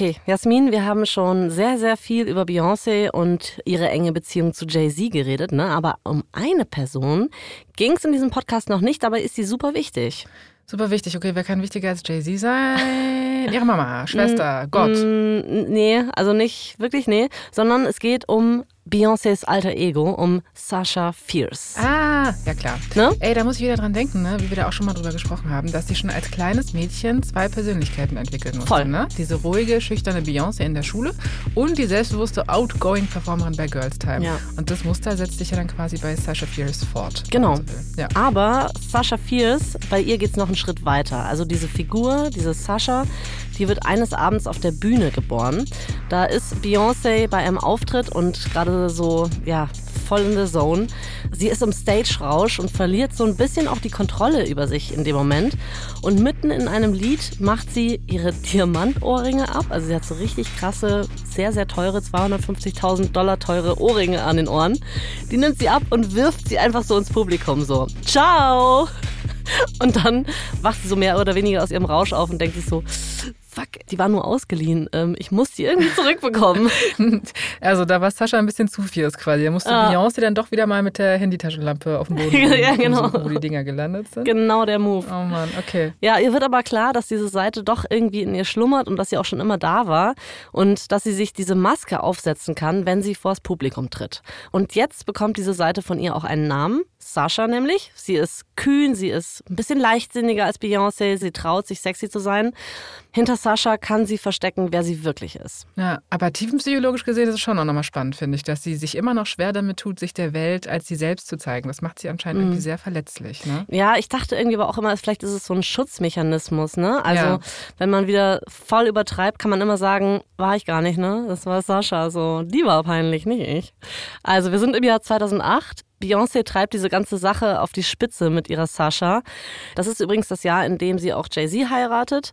Okay, Jasmin, wir haben schon sehr, sehr viel über Beyoncé und ihre enge Beziehung zu Jay-Z geredet, ne? aber um eine Person ging es in diesem Podcast noch nicht, dabei ist sie super wichtig. Super wichtig. Okay, wer kann wichtiger als Jay-Z sein? Ihre Mama, Schwester, Gott. Mm, nee, also nicht wirklich, nee, sondern es geht um Beyoncés alter Ego, um Sasha Fierce. Ah, ja klar. Ne? Ey, da muss ich wieder dran denken, ne? wie wir da auch schon mal drüber gesprochen haben, dass sie schon als kleines Mädchen zwei Persönlichkeiten entwickeln musste. Voll. Ne? Diese ruhige, schüchterne Beyoncé in der Schule und die selbstbewusste, outgoing Performerin bei Girls Time. Ja. Und das Muster setzt sich ja dann quasi bei Sasha Fierce fort. Genau. So ja. Aber Sasha Fierce, bei ihr geht es noch einen Schritt weiter. Also diese Figur, diese Sasha, die wird eines Abends auf der Bühne geboren. Da ist Beyoncé bei einem Auftritt und gerade so, ja, voll in der Zone. Sie ist im Stage-Rausch und verliert so ein bisschen auch die Kontrolle über sich in dem Moment. Und mitten in einem Lied macht sie ihre Diamantohrringe ab. Also sie hat so richtig krasse, sehr, sehr teure, 250.000 Dollar teure Ohrringe an den Ohren. Die nimmt sie ab und wirft sie einfach so ins Publikum so. Ciao! Und dann wacht sie so mehr oder weniger aus ihrem Rausch auf und denkt sich so, fuck, die war nur ausgeliehen. Ähm, ich muss die irgendwie zurückbekommen. also da war Sascha ein bisschen zu fierce quasi. Da musste ah. Beyoncé dann doch wieder mal mit der Handytaschenlampe auf dem Boden, ja, genau. Wo die Dinger gelandet sind. Genau der Move. Oh Mann, okay. Ja, ihr wird aber klar, dass diese Seite doch irgendwie in ihr schlummert und dass sie auch schon immer da war und dass sie sich diese Maske aufsetzen kann, wenn sie vors Publikum tritt. Und jetzt bekommt diese Seite von ihr auch einen Namen. Sascha nämlich. Sie ist kühn, sie ist ein bisschen leichtsinniger als Beyoncé, sie traut sich sexy zu sein. Hinter Sascha kann sie verstecken, wer sie wirklich ist. Ja, aber tiefenpsychologisch gesehen ist es schon auch nochmal spannend, finde ich, dass sie sich immer noch schwer damit tut, sich der Welt als sie selbst zu zeigen. Das macht sie anscheinend mhm. irgendwie sehr verletzlich. Ne? Ja, ich dachte irgendwie aber auch immer, vielleicht ist es so ein Schutzmechanismus. Ne? Also, ja. wenn man wieder voll übertreibt, kann man immer sagen, war ich gar nicht, ne? Das war Sascha. So, die war peinlich, nicht ich. Also, wir sind im Jahr 2008. Beyoncé treibt diese ganze Sache auf die Spitze mit ihrer Sascha. Das ist übrigens das Jahr, in dem sie auch Jay-Z heiratet.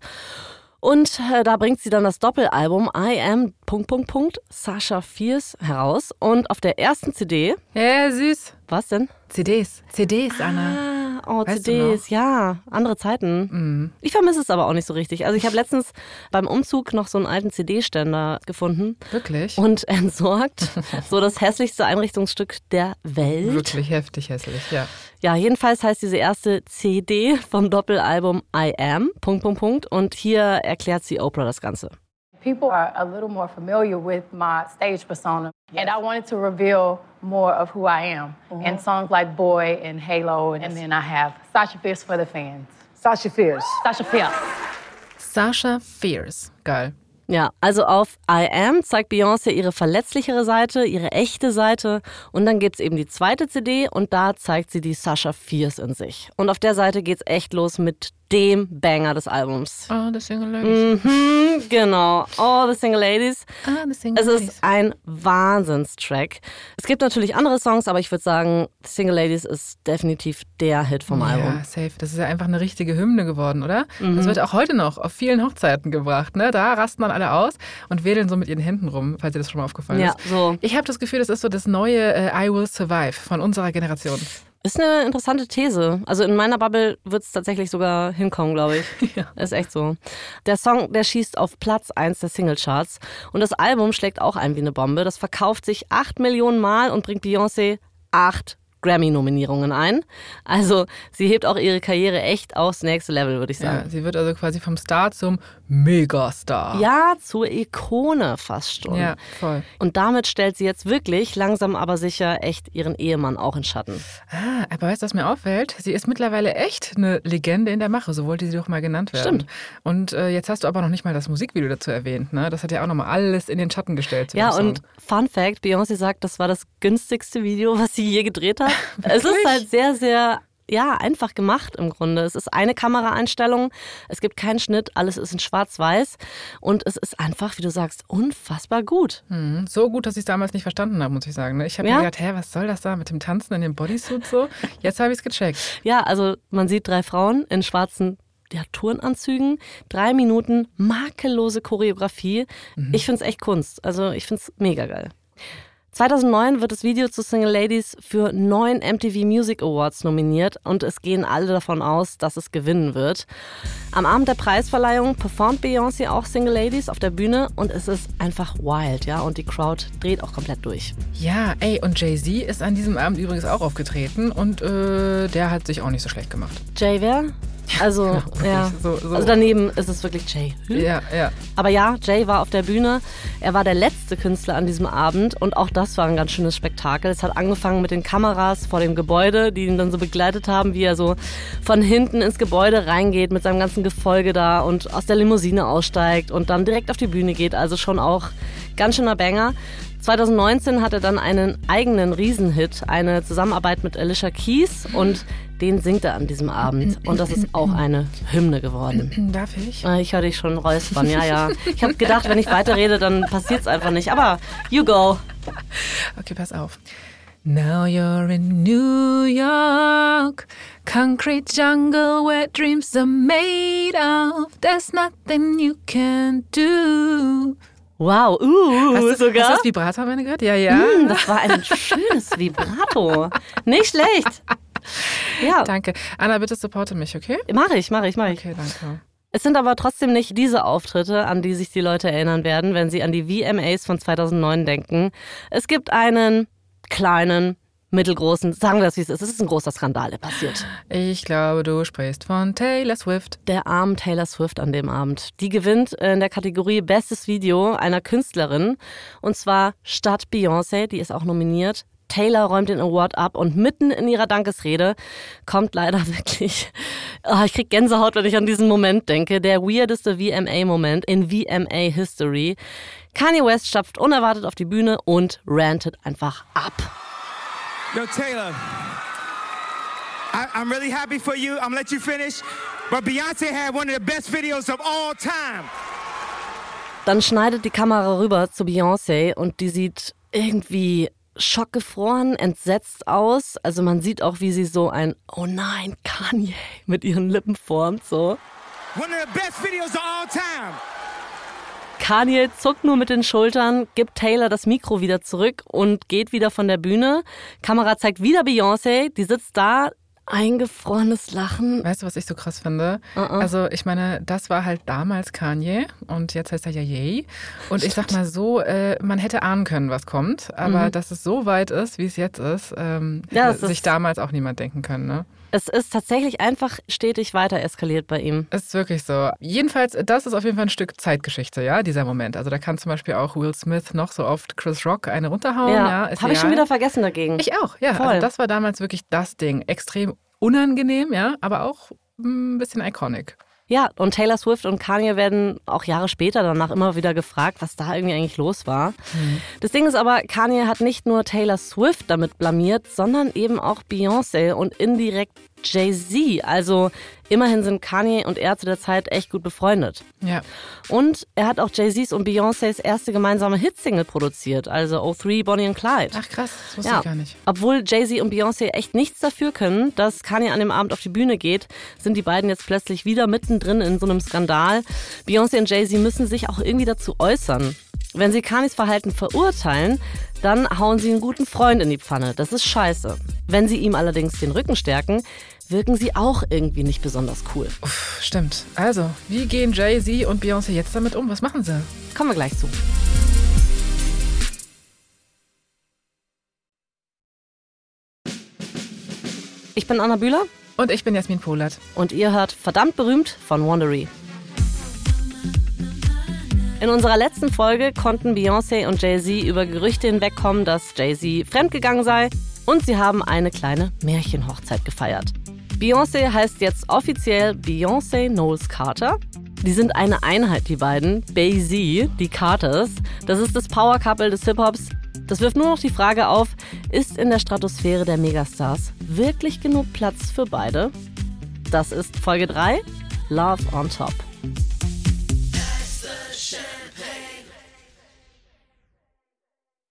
Und äh, da bringt sie dann das Doppelalbum I Am Punkt, Punkt, Punkt, Sasha Fierce heraus. Und auf der ersten CD. Ja, süß. Was denn? CDs. CDs, Anna. Ah, oh, weißt CDs, ja. Andere Zeiten. Mhm. Ich vermisse es aber auch nicht so richtig. Also ich habe letztens beim Umzug noch so einen alten CD-Ständer gefunden. Wirklich? Und entsorgt. so das hässlichste Einrichtungsstück der Welt. Wirklich heftig hässlich, ja. Ja, jedenfalls heißt diese erste CD vom Doppelalbum I Am, Punkt, Punkt, Punkt. Und hier erklärt sie Oprah das Ganze. People are a little more familiar with my stage persona. Yes. And I wanted to reveal more of who I am. Mm-hmm. And songs like Boy and Halo. And, and then I have Sasha Fierce for the fans. Sasha Fierce. Sasha Fierce. Sasha Fierce. Geil. Ja, also auf I Am zeigt Beyoncé ihre verletzlichere Seite, ihre echte Seite und dann gibt es eben die zweite CD und da zeigt sie die Sasha Fierce in sich. Und auf der Seite geht es echt los mit dem Banger des Albums. Oh, The Single Ladies. Mhm, genau. Oh, The Single Ladies. Ah, The Single es Ladies. Es ist ein Wahnsinnstrack. Es gibt natürlich andere Songs, aber ich würde sagen, The Single Ladies ist definitiv der Hit vom ja, Album. Ja, safe. Das ist ja einfach eine richtige Hymne geworden, oder? Mhm. Das wird auch heute noch auf vielen Hochzeiten gebracht. Ne? Da rasten dann alle aus und wedeln so mit ihren Händen rum, falls dir das schon mal aufgefallen ja, ist. So. Ich habe das Gefühl, das ist so das neue äh, I Will Survive von unserer Generation. Ist eine interessante These. Also in meiner Bubble wird es tatsächlich sogar hinkommen, glaube ich. ja. Ist echt so. Der Song, der schießt auf Platz 1 der Singlecharts. Und das Album schlägt auch ein wie eine Bombe. Das verkauft sich 8 Millionen Mal und bringt Beyoncé 8 Grammy-Nominierungen ein. Also sie hebt auch ihre Karriere echt aufs nächste Level, würde ich sagen. Ja, sie wird also quasi vom Star zum Megastar. Ja, zur Ikone fast schon. Ja, voll. Und damit stellt sie jetzt wirklich langsam aber sicher echt ihren Ehemann auch in Schatten. Ah, aber weißt du, was mir auffällt? Sie ist mittlerweile echt eine Legende in der Mache, so wollte sie doch mal genannt werden. Stimmt. Und äh, jetzt hast du aber noch nicht mal das Musikvideo dazu erwähnt, ne? Das hat ja auch nochmal alles in den Schatten gestellt. ja, und Fun Fact, Beyoncé sagt, das war das günstigste Video, was sie je gedreht hat. es ist halt sehr, sehr ja, einfach gemacht im Grunde. Es ist eine Kameraeinstellung, es gibt keinen Schnitt, alles ist in schwarz-weiß und es ist einfach, wie du sagst, unfassbar gut. Mhm. So gut, dass ich es damals nicht verstanden habe, muss ich sagen. Ne? Ich habe ja? mir gedacht, hä, was soll das da mit dem Tanzen in dem Bodysuit so? Jetzt habe ich es gecheckt. Ja, also man sieht drei Frauen in schwarzen ja, Turnanzügen, drei Minuten makellose Choreografie. Mhm. Ich finde es echt Kunst. Also ich finde es mega geil. 2009 wird das Video zu Single Ladies für neun MTV Music Awards nominiert und es gehen alle davon aus, dass es gewinnen wird. Am Abend der Preisverleihung performt Beyoncé auch Single Ladies auf der Bühne und es ist einfach wild, ja, und die Crowd dreht auch komplett durch. Ja, ey, und Jay-Z ist an diesem Abend übrigens auch aufgetreten und äh, der hat sich auch nicht so schlecht gemacht. Jay wer? Also, Genau, ja. so- so. also daneben ist es wirklich Jay. Ja, ja. Aber ja, Jay war auf der Bühne. Er war der letzte Künstler an diesem Abend und auch das war ein ganz schönes Spektakel. Es hat angefangen mit den Kameras vor dem Gebäude, die ihn dann so begleitet haben, wie er so von hinten ins Gebäude reingeht mit seinem ganzen Gefolge da und aus der Limousine aussteigt und dann direkt auf die Bühne geht. Also schon auch ganz schöner Banger. 2019 hat er dann einen eigenen Riesenhit, eine Zusammenarbeit mit Alicia Keys und den singt er an diesem Abend. Und das ist auch eine Hymne geworden. Darf ich? Äh, Ich höre dich schon räuspern, ja, ja. Ich habe gedacht, wenn ich weiterrede, dann passiert es einfach nicht. Aber you go. Okay, pass auf. Now you're in New York, concrete jungle where dreams are made of. There's nothing you can do. Wow, uh, Hast du, sogar. hast du das Vibrato am Ende gehört? Ja, ja. Hm, das war ein schönes Vibrato. Nicht schlecht. Ja, Danke. Anna, bitte supporte mich, okay? mache ich, mache ich, mache ich. Okay, danke. Es sind aber trotzdem nicht diese Auftritte, an die sich die Leute erinnern werden, wenn sie an die VMAs von 2009 denken. Es gibt einen kleinen, mittelgroßen, sagen wir das wie es ist, es ist ein großer Skandal, der passiert. Ich glaube, du sprichst von Taylor Swift. der armen Taylor Swift an dem Abend. Die gewinnt in der Kategorie Bestes Video einer Künstlerin. Und zwar statt Beyoncé, die ist auch nominiert. Taylor räumt den Award ab und mitten in ihrer Dankesrede kommt leider wirklich, oh, ich krieg Gänsehaut, wenn ich an diesen Moment denke, der weirdeste VMA-Moment in VMA-History. Kanye West stapft unerwartet auf die Bühne und rantet einfach ab. Yo, Taylor, I, I'm really happy for you. I'm gonna let you finish. But Beyonce had one of the best videos of all time. Dann schneidet die Kamera rüber zu Beyoncé und die sieht irgendwie schockgefroren, entsetzt aus. Also man sieht auch, wie sie so ein Oh nein, Kanye mit ihren Lippen formt, so. One of the best videos of all time. Kanye zuckt nur mit den Schultern, gibt Taylor das Mikro wieder zurück und geht wieder von der Bühne. Kamera zeigt wieder Beyoncé, die sitzt da, eingefrorenes Lachen. Weißt du, was ich so krass finde? Uh -uh. Also, ich meine, das war halt damals Kanye und jetzt heißt er ja Yay. Und ich sag mal so, äh, man hätte ahnen können, was kommt. Aber dass es so weit ist, wie es jetzt ist, ähm, Mhm. Ja, hätte sich damals auch niemand denken können. Ne? Es ist tatsächlich einfach stetig weiter eskaliert bei ihm. Ist wirklich so. Jedenfalls, das ist auf jeden Fall ein Stück Zeitgeschichte, ja, dieser Moment. Also da kann zum Beispiel auch Will Smith noch so oft Chris Rock eine runterhauen. Ja, Ja, habe ich schon wieder vergessen dagegen. Ich auch, ja. Voll. Also das war damals wirklich das Ding. Extrem unangenehm, ja, aber auch ein bisschen iconic. Ja, und Taylor Swift und Kanye werden auch Jahre später danach immer wieder gefragt, was da irgendwie eigentlich los war. Das Ding ist aber, Kanye hat nicht nur Taylor Swift damit blamiert, sondern eben auch Beyoncé und indirekt Jay-Z. Also immerhin sind Kanye und er zu der Zeit echt gut befreundet. Ja. Und er hat auch Jay-Z's und Beyoncés erste gemeinsame Hitsingle produziert, also O3 Bonnie and Clyde. Ach krass, das wusste Ja, ich gar nicht. obwohl Jay-Z und Beyoncé echt nichts dafür können, dass Kanye an dem Abend auf die Bühne geht, sind die beiden jetzt plötzlich wieder mittendrin in so einem Skandal. Beyoncé und Jay-Z müssen sich auch irgendwie dazu äußern. Wenn sie Kanyes Verhalten verurteilen, dann hauen sie einen guten Freund in die Pfanne. Das ist scheiße. Wenn sie ihm allerdings den Rücken stärken, wirken sie auch irgendwie nicht besonders cool. Uff, stimmt. Also, wie gehen Jay-Z und Beyoncé jetzt damit um? Was machen sie? Kommen wir gleich zu. Ich bin Anna Bühler Und ich bin Jasmin Polat. und ihr hört verdammt berühmt von Wandery. In unserer letzten Folge konnten Beyoncé und Jay-Z über Gerüchte hinwegkommen, dass Jay-Z fremdgegangen sei und sie haben eine kleine Märchenhochzeit gefeiert. Beyoncé heißt jetzt offiziell Beyoncé Knowles Carter. Die sind eine Einheit, die beiden. Bay-Z, die Carters. Das ist das Power Couple des Hip-Hops. Das wirft nur noch die Frage auf, ist in der Stratosphäre der Megastars wirklich genug Platz für beide? Das ist Folge 3, Love on Top.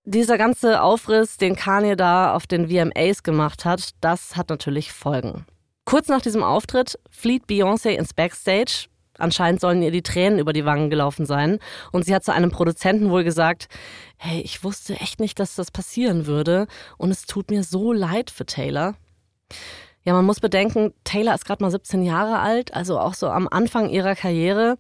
Dieser ganze Aufriss, den Kanye da auf den VMAs gemacht hat, das hat natürlich Folgen. Kurz nach diesem Auftritt flieht Beyoncé ins Backstage. Anscheinend sollen ihr die Tränen über die Wangen gelaufen sein. Und sie hat zu einem Produzenten wohl gesagt, hey, ich wusste echt nicht, dass das passieren würde. Und es tut mir so leid für Taylor. Ja, man muss bedenken, Taylor ist gerade mal 17 Jahre alt, also auch so am Anfang ihrer Karriere.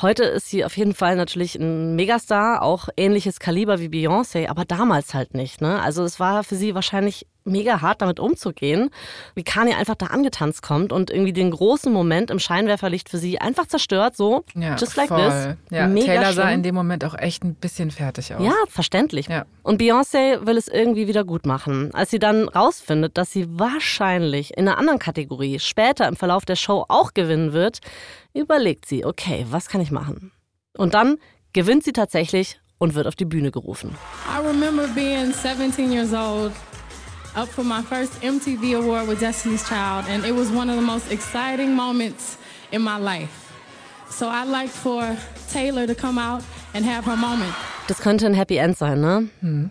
Heute ist sie auf jeden Fall natürlich ein Megastar, auch ähnliches Kaliber wie Beyoncé, aber damals halt nicht. Ne? Also es war für sie wahrscheinlich mega hart damit umzugehen, wie Kanye einfach da angetanzt kommt und irgendwie den großen Moment im Scheinwerferlicht für sie einfach zerstört, so Ja, just like voll. this. Ja, mega Taylor sah schlimm. in dem Moment auch echt ein bisschen fertig aus. Ja, verständlich. Ja. Und Beyoncé will es irgendwie wieder gut machen. Als sie dann rausfindet, dass sie wahrscheinlich in einer anderen Kategorie später im Verlauf der Show auch gewinnen wird, überlegt sie, okay, was kann ich machen? Und dann gewinnt sie tatsächlich und wird auf die Bühne gerufen. I remember being 17 years old, up for my first MTV award with Destiny's Child, and it was one of the most exciting moments in my life. So I'd like for Taylor to come out and have her moment. Das könnte ein Happy End sein, ne?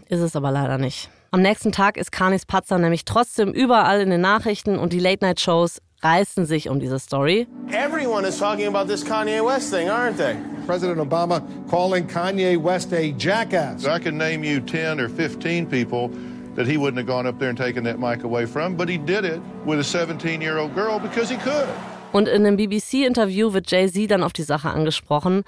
Ist es aber leider nicht. Am nächsten Tag ist Kanis Patzer nämlich trotzdem überall in den Nachrichten und die Late-Night-Shows reißen sich um diese Story. Everyone is talking about this Kanye West thing, aren't they? President Obama calling Kanye West a jackass. I can name you 10 or 15 people that he wouldn't have gone up there and taken that mic away from, but he did it with a 17 year old girl because he could. Und in einem BBC-Interview wird Jay-Z dann auf die Sache angesprochen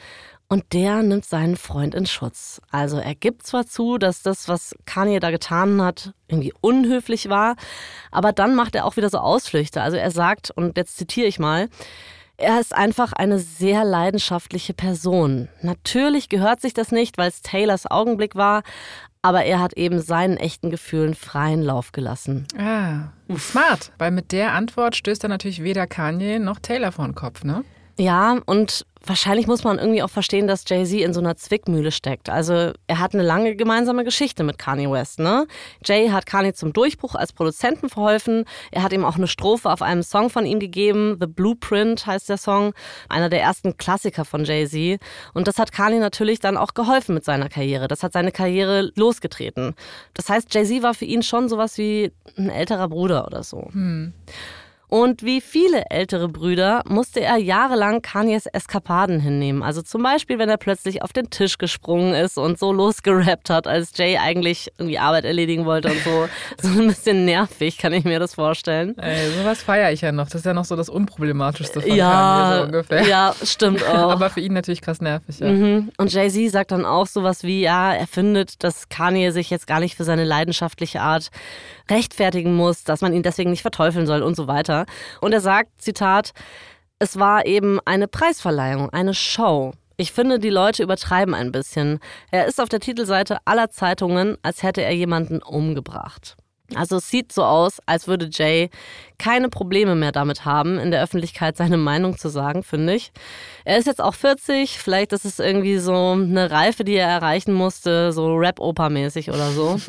und der nimmt seinen Freund in Schutz. Also er gibt zwar zu, dass das, was Kanye da getan hat, irgendwie unhöflich war, aber dann macht er auch wieder so Ausflüchte. Also er sagt, und jetzt zitiere ich mal, er ist einfach eine sehr leidenschaftliche Person. Natürlich gehört sich das nicht, weil es Taylors Augenblick war, aber er hat eben seinen echten Gefühlen freien Lauf gelassen. Ah, smart. Weil mit der Antwort stößt er natürlich weder Kanye noch Taylor vor den Kopf, ne? Ja, und wahrscheinlich muss man irgendwie auch verstehen, dass Jay-Z in so einer Zwickmühle steckt. Also er hat eine lange gemeinsame Geschichte mit Kanye West, ne? Jay hat Kanye zum Durchbruch als Produzenten verholfen. Er hat ihm auch eine Strophe auf einem Song von ihm gegeben. The Blueprint heißt der Song. Einer der ersten Klassiker von Jay-Z. Und das hat Kanye natürlich dann auch geholfen mit seiner Karriere. Das hat seine Karriere losgetreten. Das heißt, Jay-Z war für ihn schon sowas wie ein älterer Bruder oder so. Und wie viele ältere Brüder musste er jahrelang Kanyes Eskapaden hinnehmen. Also zum Beispiel, wenn er plötzlich auf den Tisch gesprungen ist und so losgerappt hat, als Jay eigentlich irgendwie Arbeit erledigen wollte und so. So ein bisschen nervig, kann ich mir das vorstellen. Ey, sowas feiere ich ja noch. Das ist ja noch so das Unproblematischste von Kanye, Ja, so ungefähr. ja, stimmt auch. Aber für ihn natürlich krass nervig, ja. Mhm. Und Jay-Z sagt dann auch sowas wie, ja, er findet, dass Kanye sich jetzt gar nicht für seine leidenschaftliche Art rechtfertigen muss, dass man ihn deswegen nicht verteufeln soll und so weiter. Und er sagt, Zitat, es war eben eine Preisverleihung, eine Show. Ich finde, die Leute übertreiben ein bisschen. Er ist auf der Titelseite aller Zeitungen, als hätte er jemanden umgebracht. Also es sieht so aus, als würde Jay keine Probleme mehr damit haben, in der Öffentlichkeit seine Meinung zu sagen, finde ich. Er ist jetzt auch 40, vielleicht ist es irgendwie so eine Reife, die er erreichen musste, so Rap-Oper-mäßig oder so.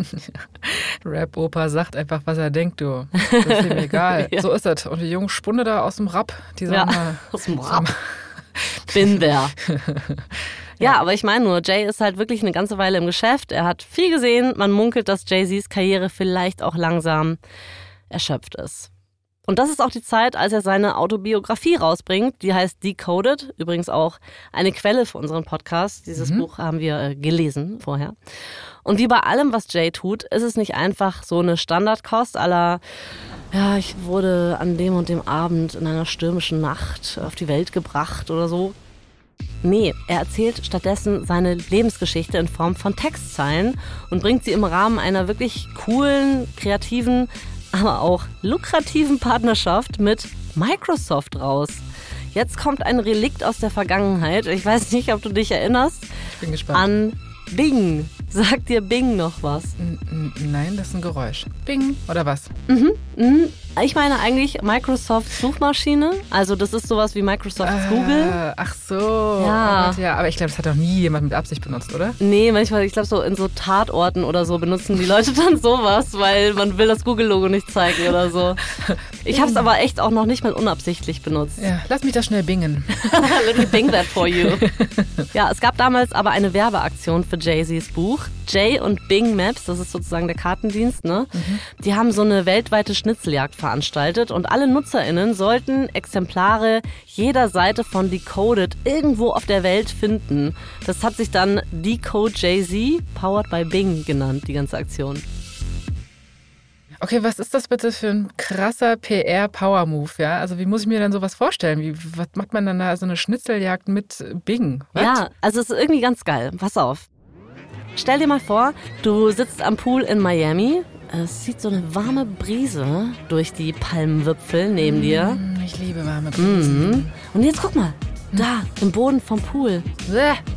Rap-Opa sagt einfach, was er denkt, du. Das ist ihm egal. Ja. So ist das. Und die jungen Spunde da aus dem Rap, die sagen Ja, mal, aus dem Rap. Bin der. Ja, aber ich meine nur, Jay ist halt wirklich eine ganze Weile im Geschäft. Er hat viel gesehen. Man munkelt, dass Jay-Z's Karriere vielleicht auch langsam erschöpft ist. Und das ist auch die Zeit, als er seine Autobiografie rausbringt. Die heißt Decoded. Übrigens auch eine Quelle für unseren Podcast. Dieses Buch haben wir äh, gelesen vorher. Und wie bei allem, was Jay tut, ist es nicht einfach so eine Standardkost aller, ja, ich wurde an dem und dem Abend in einer stürmischen Nacht auf die Welt gebracht oder so. Nee, er erzählt stattdessen seine Lebensgeschichte in Form von Textzeilen und bringt sie im Rahmen einer wirklich coolen, kreativen, aber auch lukrativen Partnerschaft mit Microsoft raus. Jetzt kommt ein Relikt aus der Vergangenheit. Ich weiß nicht, ob du dich erinnerst ich bin gespannt. an Bing. Sagt dir Bing noch was? Nein, das ist ein Geräusch. Bing. Oder was? Ich meine eigentlich Microsoft Suchmaschine. Also das ist sowas wie Microsoft Google. Äh, ach so. Ja. Oh ja. Aber ich glaube, das hat doch nie jemand mit Absicht benutzt, oder? Nee, manchmal, ich glaube, so in so Tatorten oder so benutzen die Leute dann sowas, weil man will das Google-Logo nicht zeigen oder so. Ich habe es aber echt auch noch nicht mal unabsichtlich benutzt. Ja, lass mich das schnell bingen. Let me bing that for you. Ja, es gab damals aber eine Werbeaktion für Jay-Z's Buch. Jay und Bing Maps, das ist sozusagen der Kartendienst, ne? Die haben so eine weltweite Schnitzeljagd veranstaltet und alle NutzerInnen sollten Exemplare jeder Seite von Decoded irgendwo auf der Welt finden. Das hat sich dann Decode Jay-Z, powered by Bing genannt, die ganze Aktion. Okay, was ist das bitte für ein krasser PR-Power-Move, ja? Also wie muss ich mir dann sowas vorstellen? Wie, was macht man dann da so eine Schnitzeljagd mit Bing? What? Ja, also es ist irgendwie ganz geil. Pass auf. Stell dir mal vor, du sitzt am Pool in Miami. Es zieht so eine warme Brise durch die Palmenwipfel neben dir. Hm, Ich liebe warme Brisen. Mhm. Und jetzt guck mal, da im Boden vom Pool.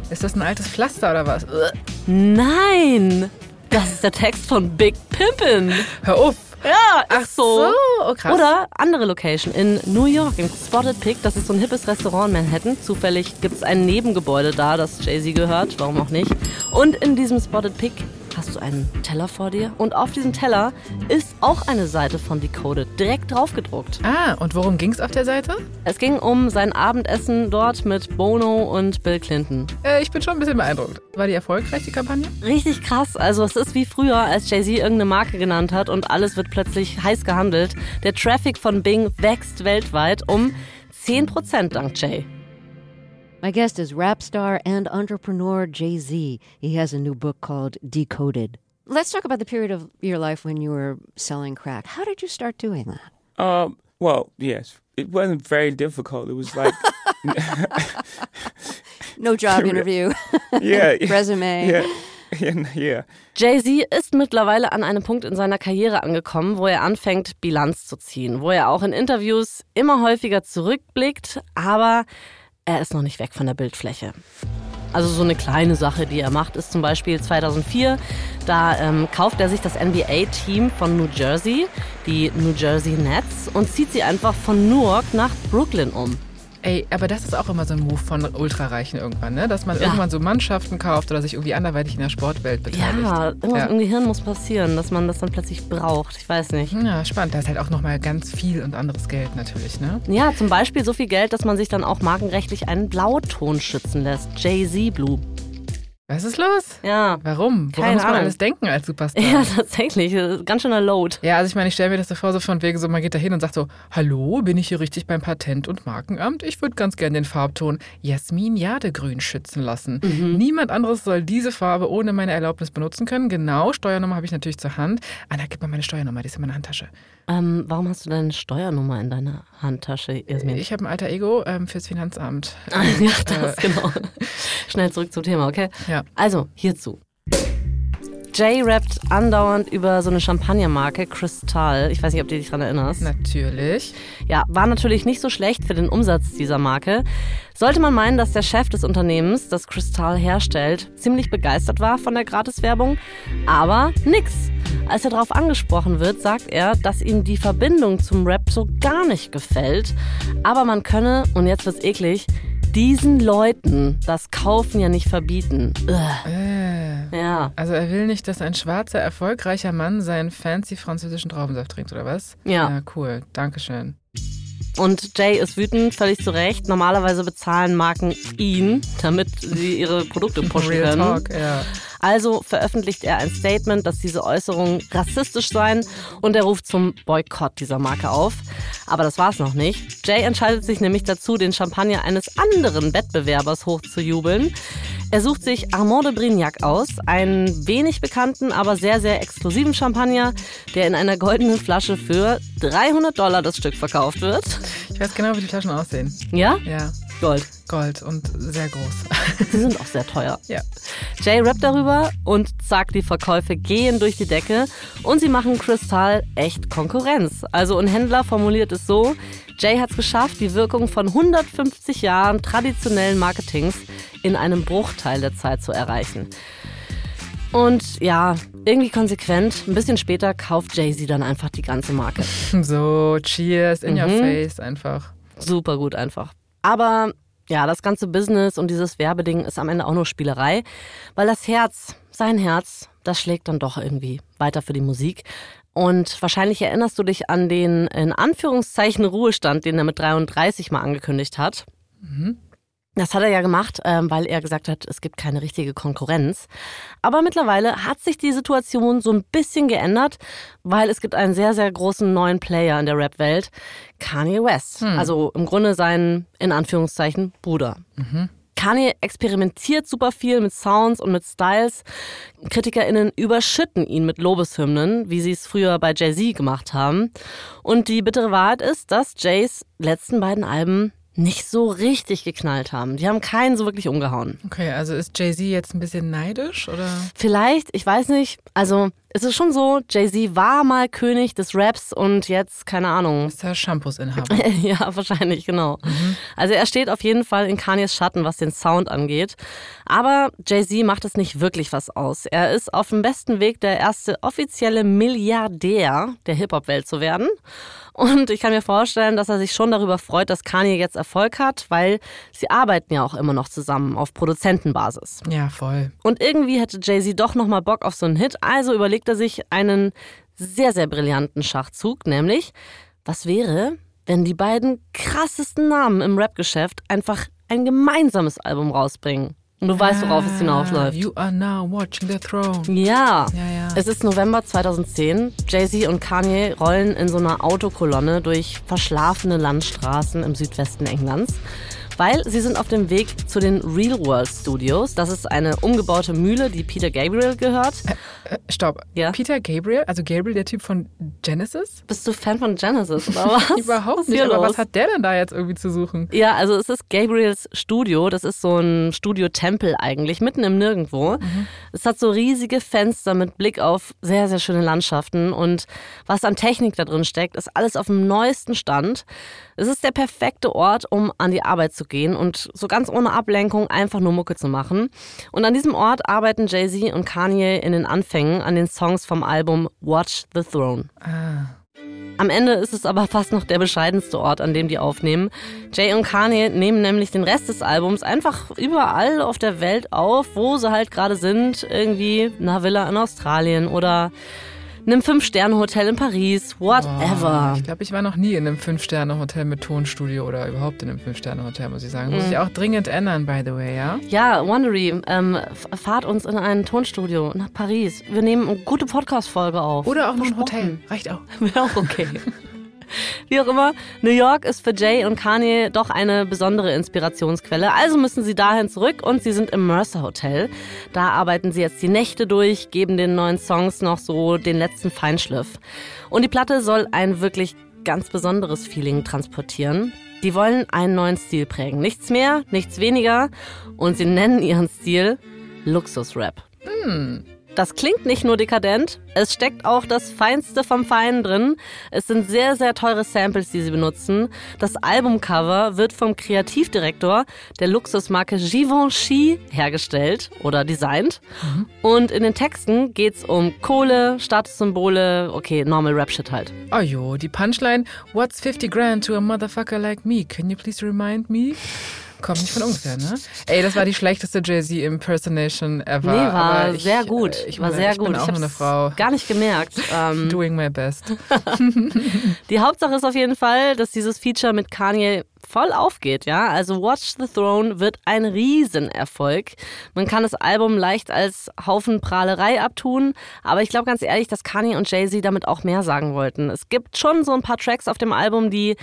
Ist das ein altes Pflaster oder was? Nein! Das ist der Text von Big Pimpin'. Hör auf! Ja, Ach so. so, oh, krass. Oder andere Location in New York, im Spotted Pig. Das ist so ein hippes Restaurant in Manhattan. Zufällig gibt es ein Nebengebäude da, das Jay-Z gehört. Warum auch nicht? Und in diesem Spotted Pig hast du einen Teller vor dir. Und auf diesem Teller ist auch eine Seite von Decoded direkt draufgedruckt. Ah, und worum ging's auf der Seite? Es ging um sein Abendessen dort mit Bono und Bill Clinton. Äh, ich bin schon ein bisschen beeindruckt. War die erfolgreich, die Kampagne? Richtig krass. Also es ist wie früher, als Jay-Z irgendeine Marke genannt hat und alles wird plötzlich heiß gehandelt. Der Traffic von Bing wächst weltweit um 10% dank Jay. My guest is rap star and entrepreneur Jay Z. He has a new book called Decoded. Let's talk about the period of your life when you were selling crack. How did you start doing that? Um, well, yes, it wasn't very difficult. It was like, No job interview, yeah, resume. yeah, yeah, yeah. Jay-Z ist mittlerweile an einem Punkt in seiner Karriere angekommen, wo er anfängt, Bilanz zu ziehen, wo er auch in Interviews immer häufiger zurückblickt, aber er ist noch nicht weg von der Bildfläche. Also so eine kleine Sache, die er macht, ist zum Beispiel 2004, da ähm, kauft er sich das NBA-Team von New Jersey, die New Jersey Nets, und zieht sie einfach von Newark nach Brooklyn um. Ey, aber das ist auch immer so ein Move von Ultrareichen irgendwann, ne? Dass man Ja. irgendwann so Mannschaften kauft oder sich irgendwie anderweitig in der Sportwelt beteiligt. Ja, irgendwas im Gehirn muss passieren, dass man das dann plötzlich braucht. Ich weiß nicht. Ja, spannend. Da ist halt auch nochmal ganz viel und anderes Geld natürlich, ne? Ja, zum Beispiel so viel Geld, dass man sich dann auch markenrechtlich einen Blauton schützen lässt. Jay-Z Blue. Was ist los? Ja. Warum? Woran Keine muss man Ahnung. alles denken als Superstar? Ja, tatsächlich. Das ist Ganz schöner Load. Ja, also ich meine, ich stelle mir das so vor, so von wegen so, man geht da hin und sagt so, hallo, bin ich hier richtig beim Patent- und Markenamt? Ich würde ganz gerne den Farbton Jasmin Jadegrün schützen lassen. Mhm. Niemand anderes soll diese Farbe ohne meine Erlaubnis benutzen können. Genau, Steuernummer habe ich natürlich zur Hand. Anna, gib mal meine Steuernummer, die ist in meiner Handtasche. Ähm, warum hast du deine Steuernummer in deiner Handtasche, Jasmin? Ich habe ein alter Ego ähm, fürs Finanzamt. ja, das, genau. Schnell zurück zum Thema, okay? Ja. Also, hierzu. Jay rappt andauernd über so eine Champagnermarke, Crystal. Ich weiß nicht, ob du dich daran erinnerst. Natürlich. Ja, war natürlich nicht so schlecht für den Umsatz dieser Marke. Sollte man meinen, dass der Chef des Unternehmens, das Crystal herstellt, ziemlich begeistert war von der Gratiswerbung. Aber nix. Als er darauf angesprochen wird, sagt er, dass ihm die Verbindung zum Rap so gar nicht gefällt. Aber man könne, und jetzt wird's eklig, diesen Leuten das Kaufen ja nicht verbieten. Äh. Ja. Also er will nicht, dass ein schwarzer, erfolgreicher Mann seinen fancy französischen Traubensaft trinkt, oder was? Ja. Ja, cool. Dankeschön. Und Jay ist wütend, völlig zu Recht. Normalerweise bezahlen Marken ihn, damit sie ihre Produkte pushen Real können. Talk, ja. Also veröffentlicht er ein Statement, dass diese Äußerungen rassistisch seien und er ruft zum Boykott dieser Marke auf. Aber das war's noch nicht. Jay entscheidet sich nämlich dazu, den Champagner eines anderen Wettbewerbers hochzujubeln. Er sucht sich Armand de Brignac aus, einen wenig bekannten, aber sehr, sehr exklusiven Champagner, der in einer goldenen Flasche für 300 Dollar das Stück verkauft wird. Ich weiß genau, wie die Flaschen aussehen. Ja? Ja. Gold. Gold und sehr groß. Sie sind auch sehr teuer. Ja. Jay rappt darüber und zack, die Verkäufe gehen durch die Decke und sie machen Crystal echt Konkurrenz. Also ein Händler formuliert es so, Jay hat es geschafft, die Wirkung von 150 Jahren traditionellen Marketings in einem Bruchteil der Zeit zu erreichen. Und ja, irgendwie konsequent, ein bisschen später kauft Jay-Z dann einfach die ganze Marke. So, cheers, in your Mhm. face einfach. Super gut einfach. Aber ja, das ganze Business und dieses Werbeding ist am Ende auch nur Spielerei, weil das Herz, sein Herz, das schlägt dann doch irgendwie weiter für die Musik. Und wahrscheinlich erinnerst du dich an den in Anführungszeichen Ruhestand, den er mit 33 mal angekündigt hat. Mhm. Das hat er ja gemacht, ähm, weil er gesagt hat, es gibt keine richtige Konkurrenz. Aber mittlerweile hat sich die Situation so ein bisschen geändert, weil es gibt einen sehr, sehr großen neuen Player in der Rap-Welt, Kanye West. Hm. Also im Grunde sein, in Anführungszeichen, Bruder. Mhm. Kanye experimentiert super viel mit Sounds und mit Styles. KritikerInnen überschütten ihn mit Lobeshymnen, wie sie es früher bei Jay-Z gemacht haben. Und die bittere Wahrheit ist, dass Jays letzten beiden Alben nicht so richtig geknallt haben. Die haben keinen so wirklich umgehauen. Okay, also ist Jay-Z jetzt ein bisschen neidisch oder? Vielleicht, ich weiß nicht. Also es ist schon so, Jay-Z war mal König des Raps und jetzt, keine Ahnung. Ist er Shampoos-Inhaber? ja, wahrscheinlich, genau. Also er steht auf jeden Fall in Kanyes Schatten, was den Sound angeht. Aber Jay-Z macht es nicht wirklich was aus. Er ist auf dem besten Weg, der erste offizielle Milliardär der Hip-Hop-Welt zu werden. Und ich kann mir vorstellen, dass er sich schon darüber freut, dass Kanye jetzt Erfolg hat, weil sie arbeiten ja auch immer noch zusammen auf Produzentenbasis. Ja, voll. Und irgendwie hätte Jay-Z doch nochmal Bock auf so einen Hit, also überlegt er sich einen sehr, sehr brillanten Schachzug, nämlich, was wäre, wenn die beiden krassesten Namen im Rap-Geschäft einfach ein gemeinsames Album rausbringen? Und du weißt, worauf es hinausläuft. You are now watching the throne. Ja. Ja, ja. Es ist November 2010. Jay-Z und Kanye rollen in so einer Autokolonne durch verschlafene Landstraßen im Südwesten Englands. Weil sie sind auf dem Weg zu den Real World Studios. Das ist eine umgebaute Mühle, die Peter Gabriel gehört. Äh, stopp. Ja. Peter Gabriel, also Gabriel, der Typ von Genesis? Bist du Fan von Genesis oder was? Überhaupt Was nicht, aber los? was hat der denn da jetzt irgendwie zu suchen? Ja, also es ist Gabriels Studio. Das ist so ein Studio-Tempel eigentlich, mitten im Nirgendwo. Es hat so riesige Fenster mit Blick auf sehr, sehr schöne Landschaften. Und was an Technik da drin steckt, ist alles auf dem neuesten Stand. Es ist der perfekte Ort, um an die Arbeit zu gehen und so ganz ohne Ablenkung einfach nur Mucke zu machen. Und an diesem Ort arbeiten Jay-Z und Kanye in den Anfängen an den Songs vom Album Watch the Throne. Am Ende ist es aber fast noch der bescheidenste Ort, an dem die aufnehmen. Jay und Kanye nehmen nämlich den Rest des Albums einfach überall auf der Welt auf, wo sie halt gerade sind. Irgendwie in einer Villa in Australien oder einem Fünf-Sterne-Hotel in Paris, whatever. Oh, ich glaube, ich war noch nie in einem Fünf-Sterne-Hotel mit Tonstudio oder überhaupt in einem Fünf-Sterne-Hotel, muss ich sagen. Muss Mhm. ich auch dringend ändern, by the way, ja? Ja, Wondery, ähm, fahrt uns in ein Tonstudio nach Paris. Wir nehmen eine gute Podcast-Folge auf. Oder auch noch ein. Hotel. Reicht auch. Wäre auch okay. Wie auch immer, New York ist für Jay und Kanye doch eine besondere Inspirationsquelle. Also müssen sie dahin zurück und sie sind im Mercer Hotel. Da arbeiten sie jetzt die Nächte durch, geben den neuen Songs noch so den letzten Feinschliff. Und die Platte soll ein wirklich ganz besonderes Feeling transportieren. Die wollen einen neuen Stil prägen. Nichts mehr, nichts weniger. Und sie nennen ihren Stil Luxusrap. Hm. Das klingt nicht nur dekadent, es steckt auch das Feinste vom Feinen drin. Es sind sehr, sehr teure Samples, die sie benutzen. Das Albumcover wird vom Kreativdirektor der Luxusmarke Givenchy hergestellt oder designt. Und in den Texten geht's um Kohle, Statussymbole, okay, normal Rap-Shit halt. Oh jo, die Punchline, what's 50 grand to a motherfucker like me? Can you please remind me? Kommt nicht von ungefähr, ne? Ey, das war die schlechteste Jay-Z-Impersonation ever. Nee, war ich, sehr gut. äh, Ich war sehr ich gut. bin auch ich nur eine Frau. Gar nicht gemerkt. Ähm, Doing my best. Die Hauptsache ist auf jeden Fall, dass dieses Feature mit Kanye voll aufgeht, ja. Also Watch the Throne wird ein Riesenerfolg. Man kann das Album leicht als Haufen Prahlerei abtun, aber ich glaube ganz ehrlich, dass Kanye und Jay-Z damit auch mehr sagen wollten. Es gibt schon so ein paar Tracks auf dem Album, die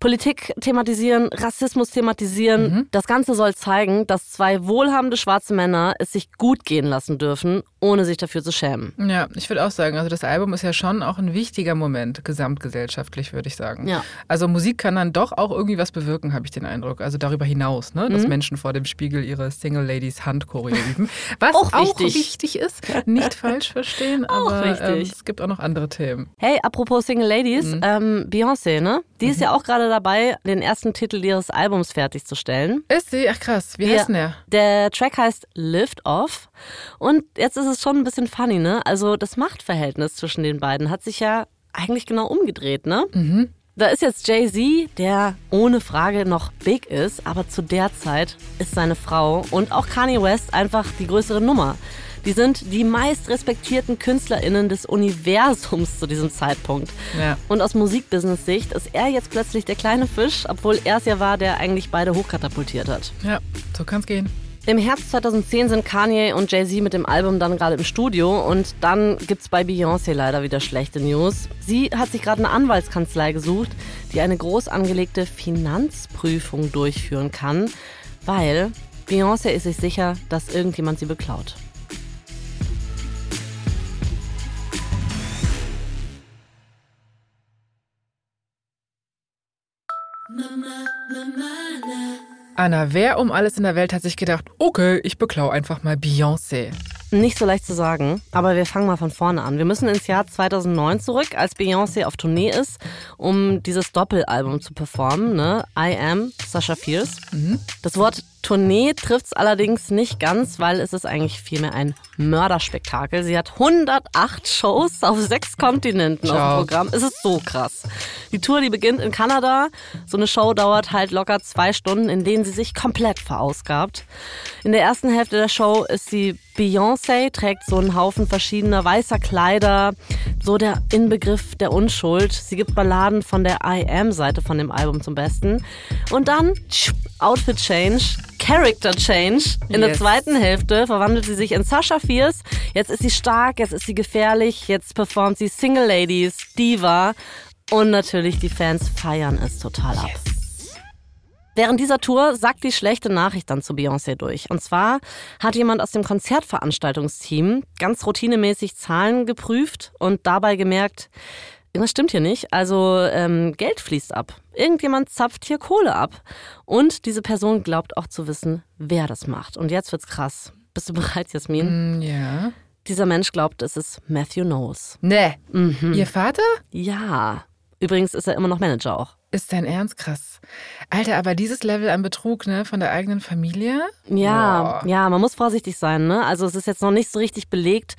Politik thematisieren, Rassismus thematisieren. Das Ganze soll zeigen, dass zwei wohlhabende schwarze Männer es sich gut gehen lassen dürfen, ohne sich dafür zu schämen. Ja, ich würde auch sagen, also das Album ist ja schon auch ein wichtiger Moment, gesamtgesellschaftlich, würde ich sagen. Ja. Also Musik kann dann doch auch irgendwie was bewirken, habe ich den Eindruck. Also darüber hinaus, ne? dass Mhm. Menschen vor dem Spiegel ihre Single Ladies Handchoreo üben. Was Auch auch, wichtig. wichtig ist, nicht falsch verstehen, Auch aber. Ähm, es gibt auch noch andere Themen. Hey, apropos Single Ladies, Mhm. ähm, Beyoncé, ne? Die ist ja auch gerade dabei, den ersten Titel ihres Albums fertigzustellen. Ist sie? Ach krass, wie heißt denn der? Der Track heißt Lift Off. Und jetzt ist es schon ein bisschen funny, ne? Also das Machtverhältnis zwischen den beiden hat sich ja eigentlich genau umgedreht, ne? Mhm. Da ist jetzt Jay-Z, der ohne Frage noch big ist, aber zu der Zeit ist seine Frau und auch Kanye West einfach die größere Nummer. Die sind die meist respektierten KünstlerInnen des Universums zu diesem Zeitpunkt. Ja. Und aus Musikbusiness-Sicht ist er jetzt plötzlich der kleine Fisch, obwohl er es ja war, der eigentlich beide hochkatapultiert hat. Ja, so kann's gehen. Im Herbst 2010 sind Kanye und Jay-Z mit dem Album dann gerade im Studio und dann gibt's bei Beyoncé leider wieder schlechte News. Sie hat sich gerade eine Anwaltskanzlei gesucht, die eine groß angelegte Finanzprüfung durchführen kann, weil Beyoncé ist sich sicher, dass irgendjemand sie beklaut. Anna, wer um alles in der Welt hat sich gedacht, okay, ich beklau einfach mal Beyoncé? Nicht so leicht zu sagen, aber wir fangen mal von vorne an. Wir müssen ins Jahr 2009 zurück, als Beyoncé auf Tournee ist, um dieses Doppelalbum zu performen, ne? I Am Sasha Fierce. Das Wort Tournee trifft es allerdings nicht ganz, weil es ist eigentlich vielmehr ein Mörderspektakel. Sie hat 108 Shows auf sechs Kontinenten auf Ciao. dem Programm. Es ist so krass. Die Tour, die beginnt in Kanada. So eine Show dauert halt locker zwei Stunden, in denen sie sich komplett verausgabt. In der ersten Hälfte der Show ist sie Beyoncé, trägt so einen Haufen verschiedener weißer Kleider, so der Inbegriff der Unschuld. Sie gibt Balladen von der I Am-Seite von dem Album zum Besten. Und dann Outfit Change, Character Change. In der Yes. zweiten Hälfte verwandelt sie sich in Sasha Fierce. Jetzt ist sie stark, jetzt ist sie gefährlich, jetzt performt sie Single Ladies, Diva. Und natürlich die Fans feiern es total ab. Während dieser Tour sagt die schlechte Nachricht dann zu Beyoncé durch. Und zwar hat jemand aus dem Konzertveranstaltungsteam ganz routinemäßig Zahlen geprüft und dabei gemerkt, irgendwas stimmt hier nicht. Also ähm, Geld fließt ab. Irgendjemand zapft hier Kohle ab. Und diese Person glaubt auch zu wissen, wer das macht. Und jetzt wird's krass. Bist du bereit, Jasmin? Mm, ja. Dieser Mensch glaubt, es ist Matthew Knowles. Nee. Mhm. Ihr Vater? Ja. Übrigens ist er immer noch Manager auch. Ist dein Ernst krass. Alter, aber dieses Level an Betrug, ne, von der eigenen Familie? Ja, Boah. ja, man muss vorsichtig sein, ne? Also es ist jetzt noch nicht so richtig belegt,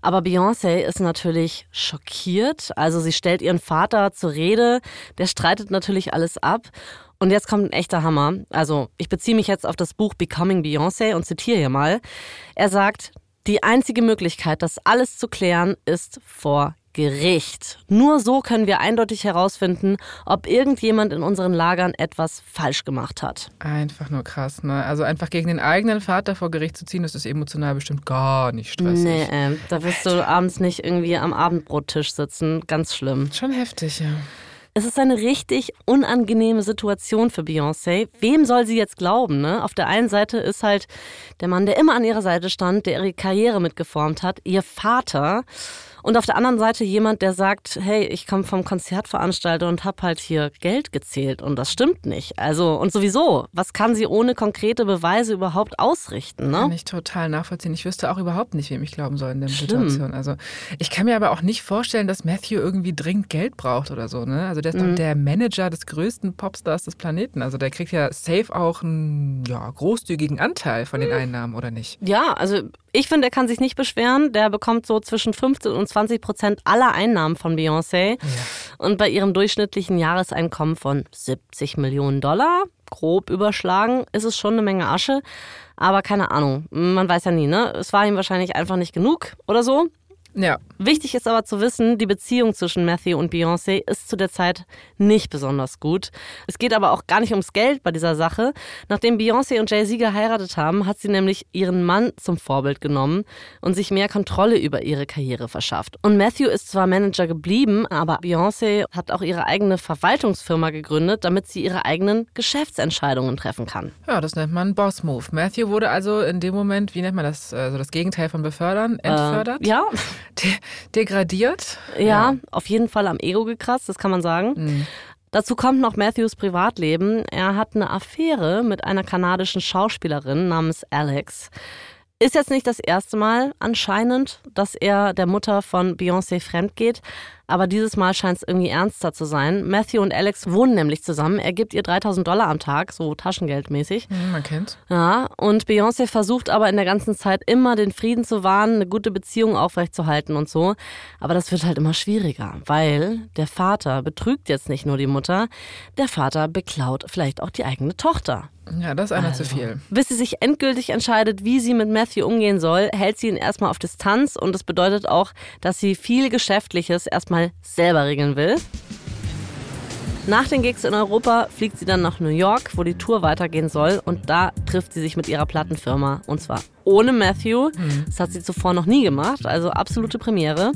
aber Beyoncé ist natürlich schockiert. Also sie stellt ihren Vater zur Rede, der streitet natürlich alles ab. Und jetzt kommt ein echter Hammer. Also ich beziehe mich jetzt auf das Buch Becoming Beyoncé und zitiere hier mal. Er sagt, die einzige Möglichkeit, das alles zu klären, ist vor Gericht. Nur so können wir eindeutig herausfinden, ob irgendjemand in unseren Lagern etwas falsch gemacht hat. Einfach nur krass, ne? Also einfach gegen den eigenen Vater vor Gericht zu ziehen, das ist emotional bestimmt gar nicht stressig. Nee, äh, da wirst du abends nicht irgendwie am Abendbrottisch sitzen. Ganz schlimm. Schon heftig, ja. Es ist eine richtig unangenehme Situation für Beyoncé. Wem soll sie jetzt glauben? Ne? Auf der einen Seite ist halt der Mann, der immer an ihrer Seite stand, der ihre Karriere mitgeformt hat, ihr Vater. Und auf der anderen Seite jemand, der sagt, hey, ich komme vom Konzertveranstalter und habe halt hier Geld gezählt und das stimmt nicht. Also und sowieso, was kann sie ohne konkrete Beweise überhaupt ausrichten? Ne? Kann ich total nachvollziehen. Ich wüsste auch überhaupt nicht, wem ich glauben soll in der. Situation. Also ich kann mir aber auch nicht vorstellen, dass Matthew irgendwie dringend Geld braucht oder so. Ne? Also der ist Mhm. doch der Manager des größten Popstars des Planeten. Also der kriegt ja safe auch einen ja, großzügigen Anteil von Mhm. den Einnahmen, oder nicht? Ja, also ich finde, er kann sich nicht beschweren. Der bekommt so zwischen 15 und 20 Prozent aller Einnahmen von Beyoncé. Und bei ihrem durchschnittlichen Jahreseinkommen von 70 Millionen Dollar, grob überschlagen, ist es schon eine Menge Asche. Aber keine Ahnung, man weiß ja nie, ne? Es war ihm wahrscheinlich einfach nicht genug oder so. Ja. Wichtig ist aber zu wissen, die Beziehung zwischen Matthew und Beyoncé ist zu der Zeit nicht besonders gut. Es geht aber auch gar nicht ums Geld bei dieser Sache. Nachdem Beyoncé und Jay-Z geheiratet haben, hat sie nämlich ihren Mann zum Vorbild genommen und sich mehr Kontrolle über ihre Karriere verschafft. Und Matthew ist zwar Manager geblieben, aber Beyoncé hat auch ihre eigene Verwaltungsfirma gegründet, damit sie ihre eigenen Geschäftsentscheidungen treffen kann. Ja, das nennt man Boss-Move. Matthew wurde also in dem Moment, wie nennt man das, also das Gegenteil von befördern, entfördert? Äh, ja, De degradiert? Ja, auf jeden Fall am Ego gekratzt, das kann man sagen. Dazu kommt noch Matthews Privatleben. Er hat eine Affäre mit einer kanadischen Schauspielerin namens Alex. Ist jetzt nicht das erste Mal anscheinend, dass er der Mutter von Beyoncé fremd geht. Aber dieses Mal scheint es irgendwie ernster zu sein. Matthew und Alex wohnen nämlich zusammen. Er gibt ihr 3000 Dollar am Tag, so taschengeldmäßig. Hm, man kennt's. Ja, und Beyoncé versucht aber in der ganzen Zeit immer den Frieden zu wahren, eine gute Beziehung aufrechtzuerhalten und so. Aber das wird halt immer schwieriger, weil der Vater betrügt jetzt nicht nur die Mutter, der Vater beklaut vielleicht auch die eigene Tochter. Ja, das ist einer Also. zu viel. Bis sie sich endgültig entscheidet, wie sie mit Matthew umgehen soll, hält sie ihn erstmal auf Distanz und das bedeutet auch, dass sie viel Geschäftliches erstmal selber regeln will. Nach den Gigs in Europa fliegt sie dann nach New York, wo die Tour weitergehen soll und da trifft sie sich mit ihrer Plattenfirma und zwar ohne Matthew. Das hat sie zuvor noch nie gemacht, also absolute Premiere.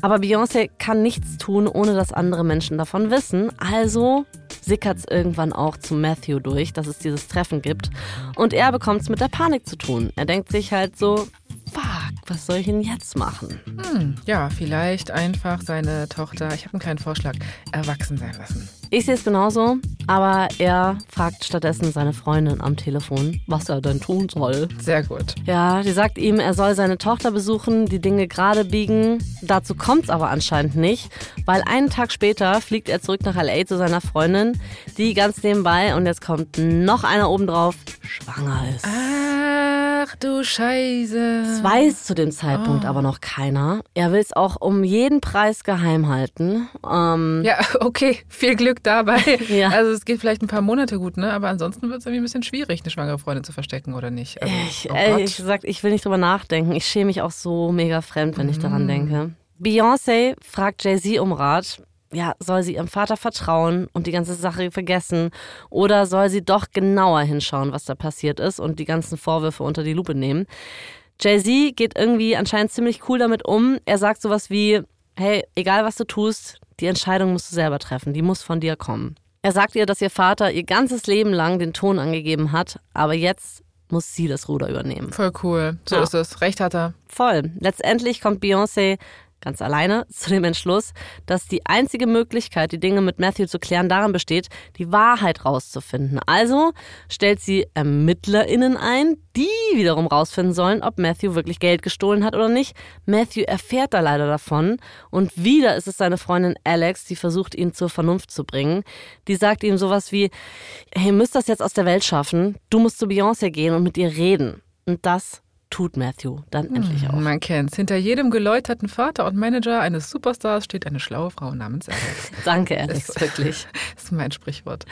Aber Beyoncé kann nichts tun, ohne dass andere Menschen davon wissen. Also sickert es irgendwann auch zu Matthew durch, dass es dieses Treffen gibt. Und er bekommt es mit der Panik zu tun. Er denkt sich halt so, fuck, was soll ich denn jetzt machen? Hm, ja, vielleicht einfach seine Tochter, ich habe einen kleinen Vorschlag, erwachsen sein lassen. Ich sehe es genauso, aber er fragt stattdessen seine Freundin am Telefon, was er denn tun soll. Sehr gut. Ja, die sagt ihm, er soll seine Tochter besuchen, die Dinge gerade biegen. Dazu kommt's aber anscheinend nicht, weil einen Tag später fliegt er zurück nach LA zu seiner Freundin, die ganz nebenbei, und jetzt kommt noch einer obendrauf, schwanger ist. Ach du Scheiße. Das weiß zu dem Zeitpunkt aber noch keiner. Er will es auch um jeden Preis geheim halten. Ähm, Ja, okay, viel Glück dabei. Ja. Also es geht vielleicht ein paar Monate gut, ne? Aber ansonsten wird es irgendwie ein bisschen schwierig, eine schwangere Freundin zu verstecken oder nicht. Also, Ich, oh ehrlich gesagt, ich will nicht drüber nachdenken. Ich schäme mich auch so mega fremd, wenn ich daran denke. Beyoncé fragt Jay-Z um Rat. Ja, soll sie ihrem Vater vertrauen und die ganze Sache vergessen? Oder soll sie doch genauer hinschauen, was da passiert ist und die ganzen Vorwürfe unter die Lupe nehmen? Jay-Z geht irgendwie anscheinend ziemlich cool damit um. Er sagt sowas wie, hey, egal was du tust, die Entscheidung musst du selber treffen, die muss von dir kommen. Er sagt ihr, dass ihr Vater ihr ganzes Leben lang den Ton angegeben hat, aber jetzt muss sie das Ruder übernehmen. Voll cool. So Ja. ist es. Recht hat er. Voll. Letztendlich kommt Beyoncé ganz alleine zu dem Entschluss, dass die einzige Möglichkeit, die Dinge mit Matthew zu klären, darin besteht, die Wahrheit rauszufinden. Also stellt sie ErmittlerInnen ein, die wiederum rausfinden sollen, ob Matthew wirklich Geld gestohlen hat oder nicht. Matthew erfährt da leider davon und wieder ist es seine Freundin Alex, die versucht, ihn zur Vernunft zu bringen. Die sagt ihm sowas wie, hey, ihr müsst das jetzt aus der Welt schaffen, du musst zu Beyoncé gehen und mit ihr reden. Und das tut Matthew dann endlich auch. Man kennt's. Hinter jedem geläuterten Vater und Manager eines Superstars steht eine schlaue Frau namens Alex. Danke, Alex, wirklich. Das ist mein Sprichwort.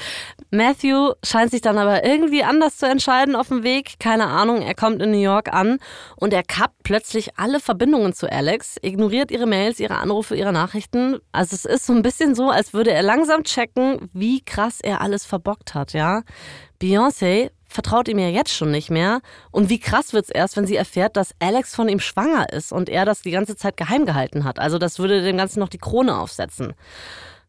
Matthew scheint sich dann aber irgendwie anders zu entscheiden auf dem Weg. Keine Ahnung, er kommt in New York an und er kappt plötzlich alle Verbindungen zu Alex, ignoriert ihre Mails, ihre Anrufe, ihre Nachrichten. Also es ist so ein bisschen so, als würde er langsam checken, wie krass er alles verbockt hat, ja. Beyoncé vertraut ihm ja jetzt schon nicht mehr. Und wie krass wird's erst, wenn sie erfährt, dass Alex von ihm schwanger ist und er das die ganze Zeit geheim gehalten hat. Also das würde dem Ganzen noch die Krone aufsetzen.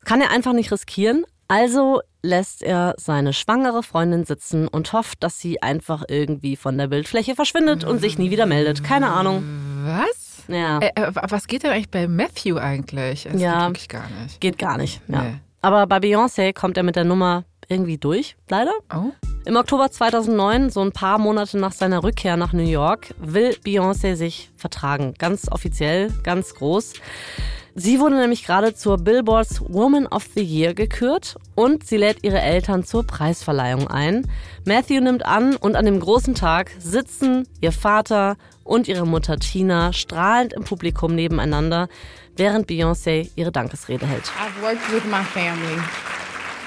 Kann er einfach nicht riskieren. Also lässt er seine schwangere Freundin sitzen und hofft, dass sie einfach irgendwie von der Bildfläche verschwindet und sich nie wieder meldet. Keine Ahnung. Was? Ja. Äh, äh, was geht denn eigentlich bei Matthew eigentlich? Das Ja. geht wirklich gar nicht. Geht gar nicht. Ja. Nee. Aber bei Beyoncé kommt er mit der Nummer irgendwie durch, leider. Oh. Im Oktober 2009, so ein paar Monate nach seiner Rückkehr nach New York, will Beyoncé sich vertragen. Ganz offiziell, ganz groß. Sie wurde nämlich gerade zur Billboards Woman of the Year gekürt und sie lädt ihre Eltern zur Preisverleihung ein. Matthew nimmt an und an dem großen Tag sitzen ihr Vater und ihre Mutter Tina strahlend im Publikum nebeneinander, während Beyoncé ihre Dankesrede hält. I've worked with my family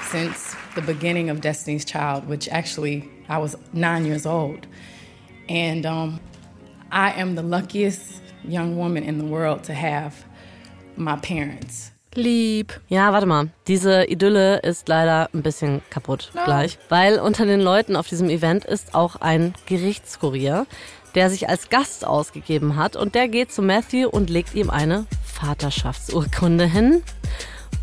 since the beginning of Destiny's Child, which actually I was nine years old. And um, I am the luckiest young woman in the world to have my parents. Lieb. Ja, warte mal. Diese Idylle ist leider ein bisschen kaputt gleich. Weil unter den Leuten auf diesem Event ist auch ein Gerichtskurier, der sich als Gast ausgegeben hat. Und der geht zu Matthew und legt ihm eine Vaterschaftsurkunde hin.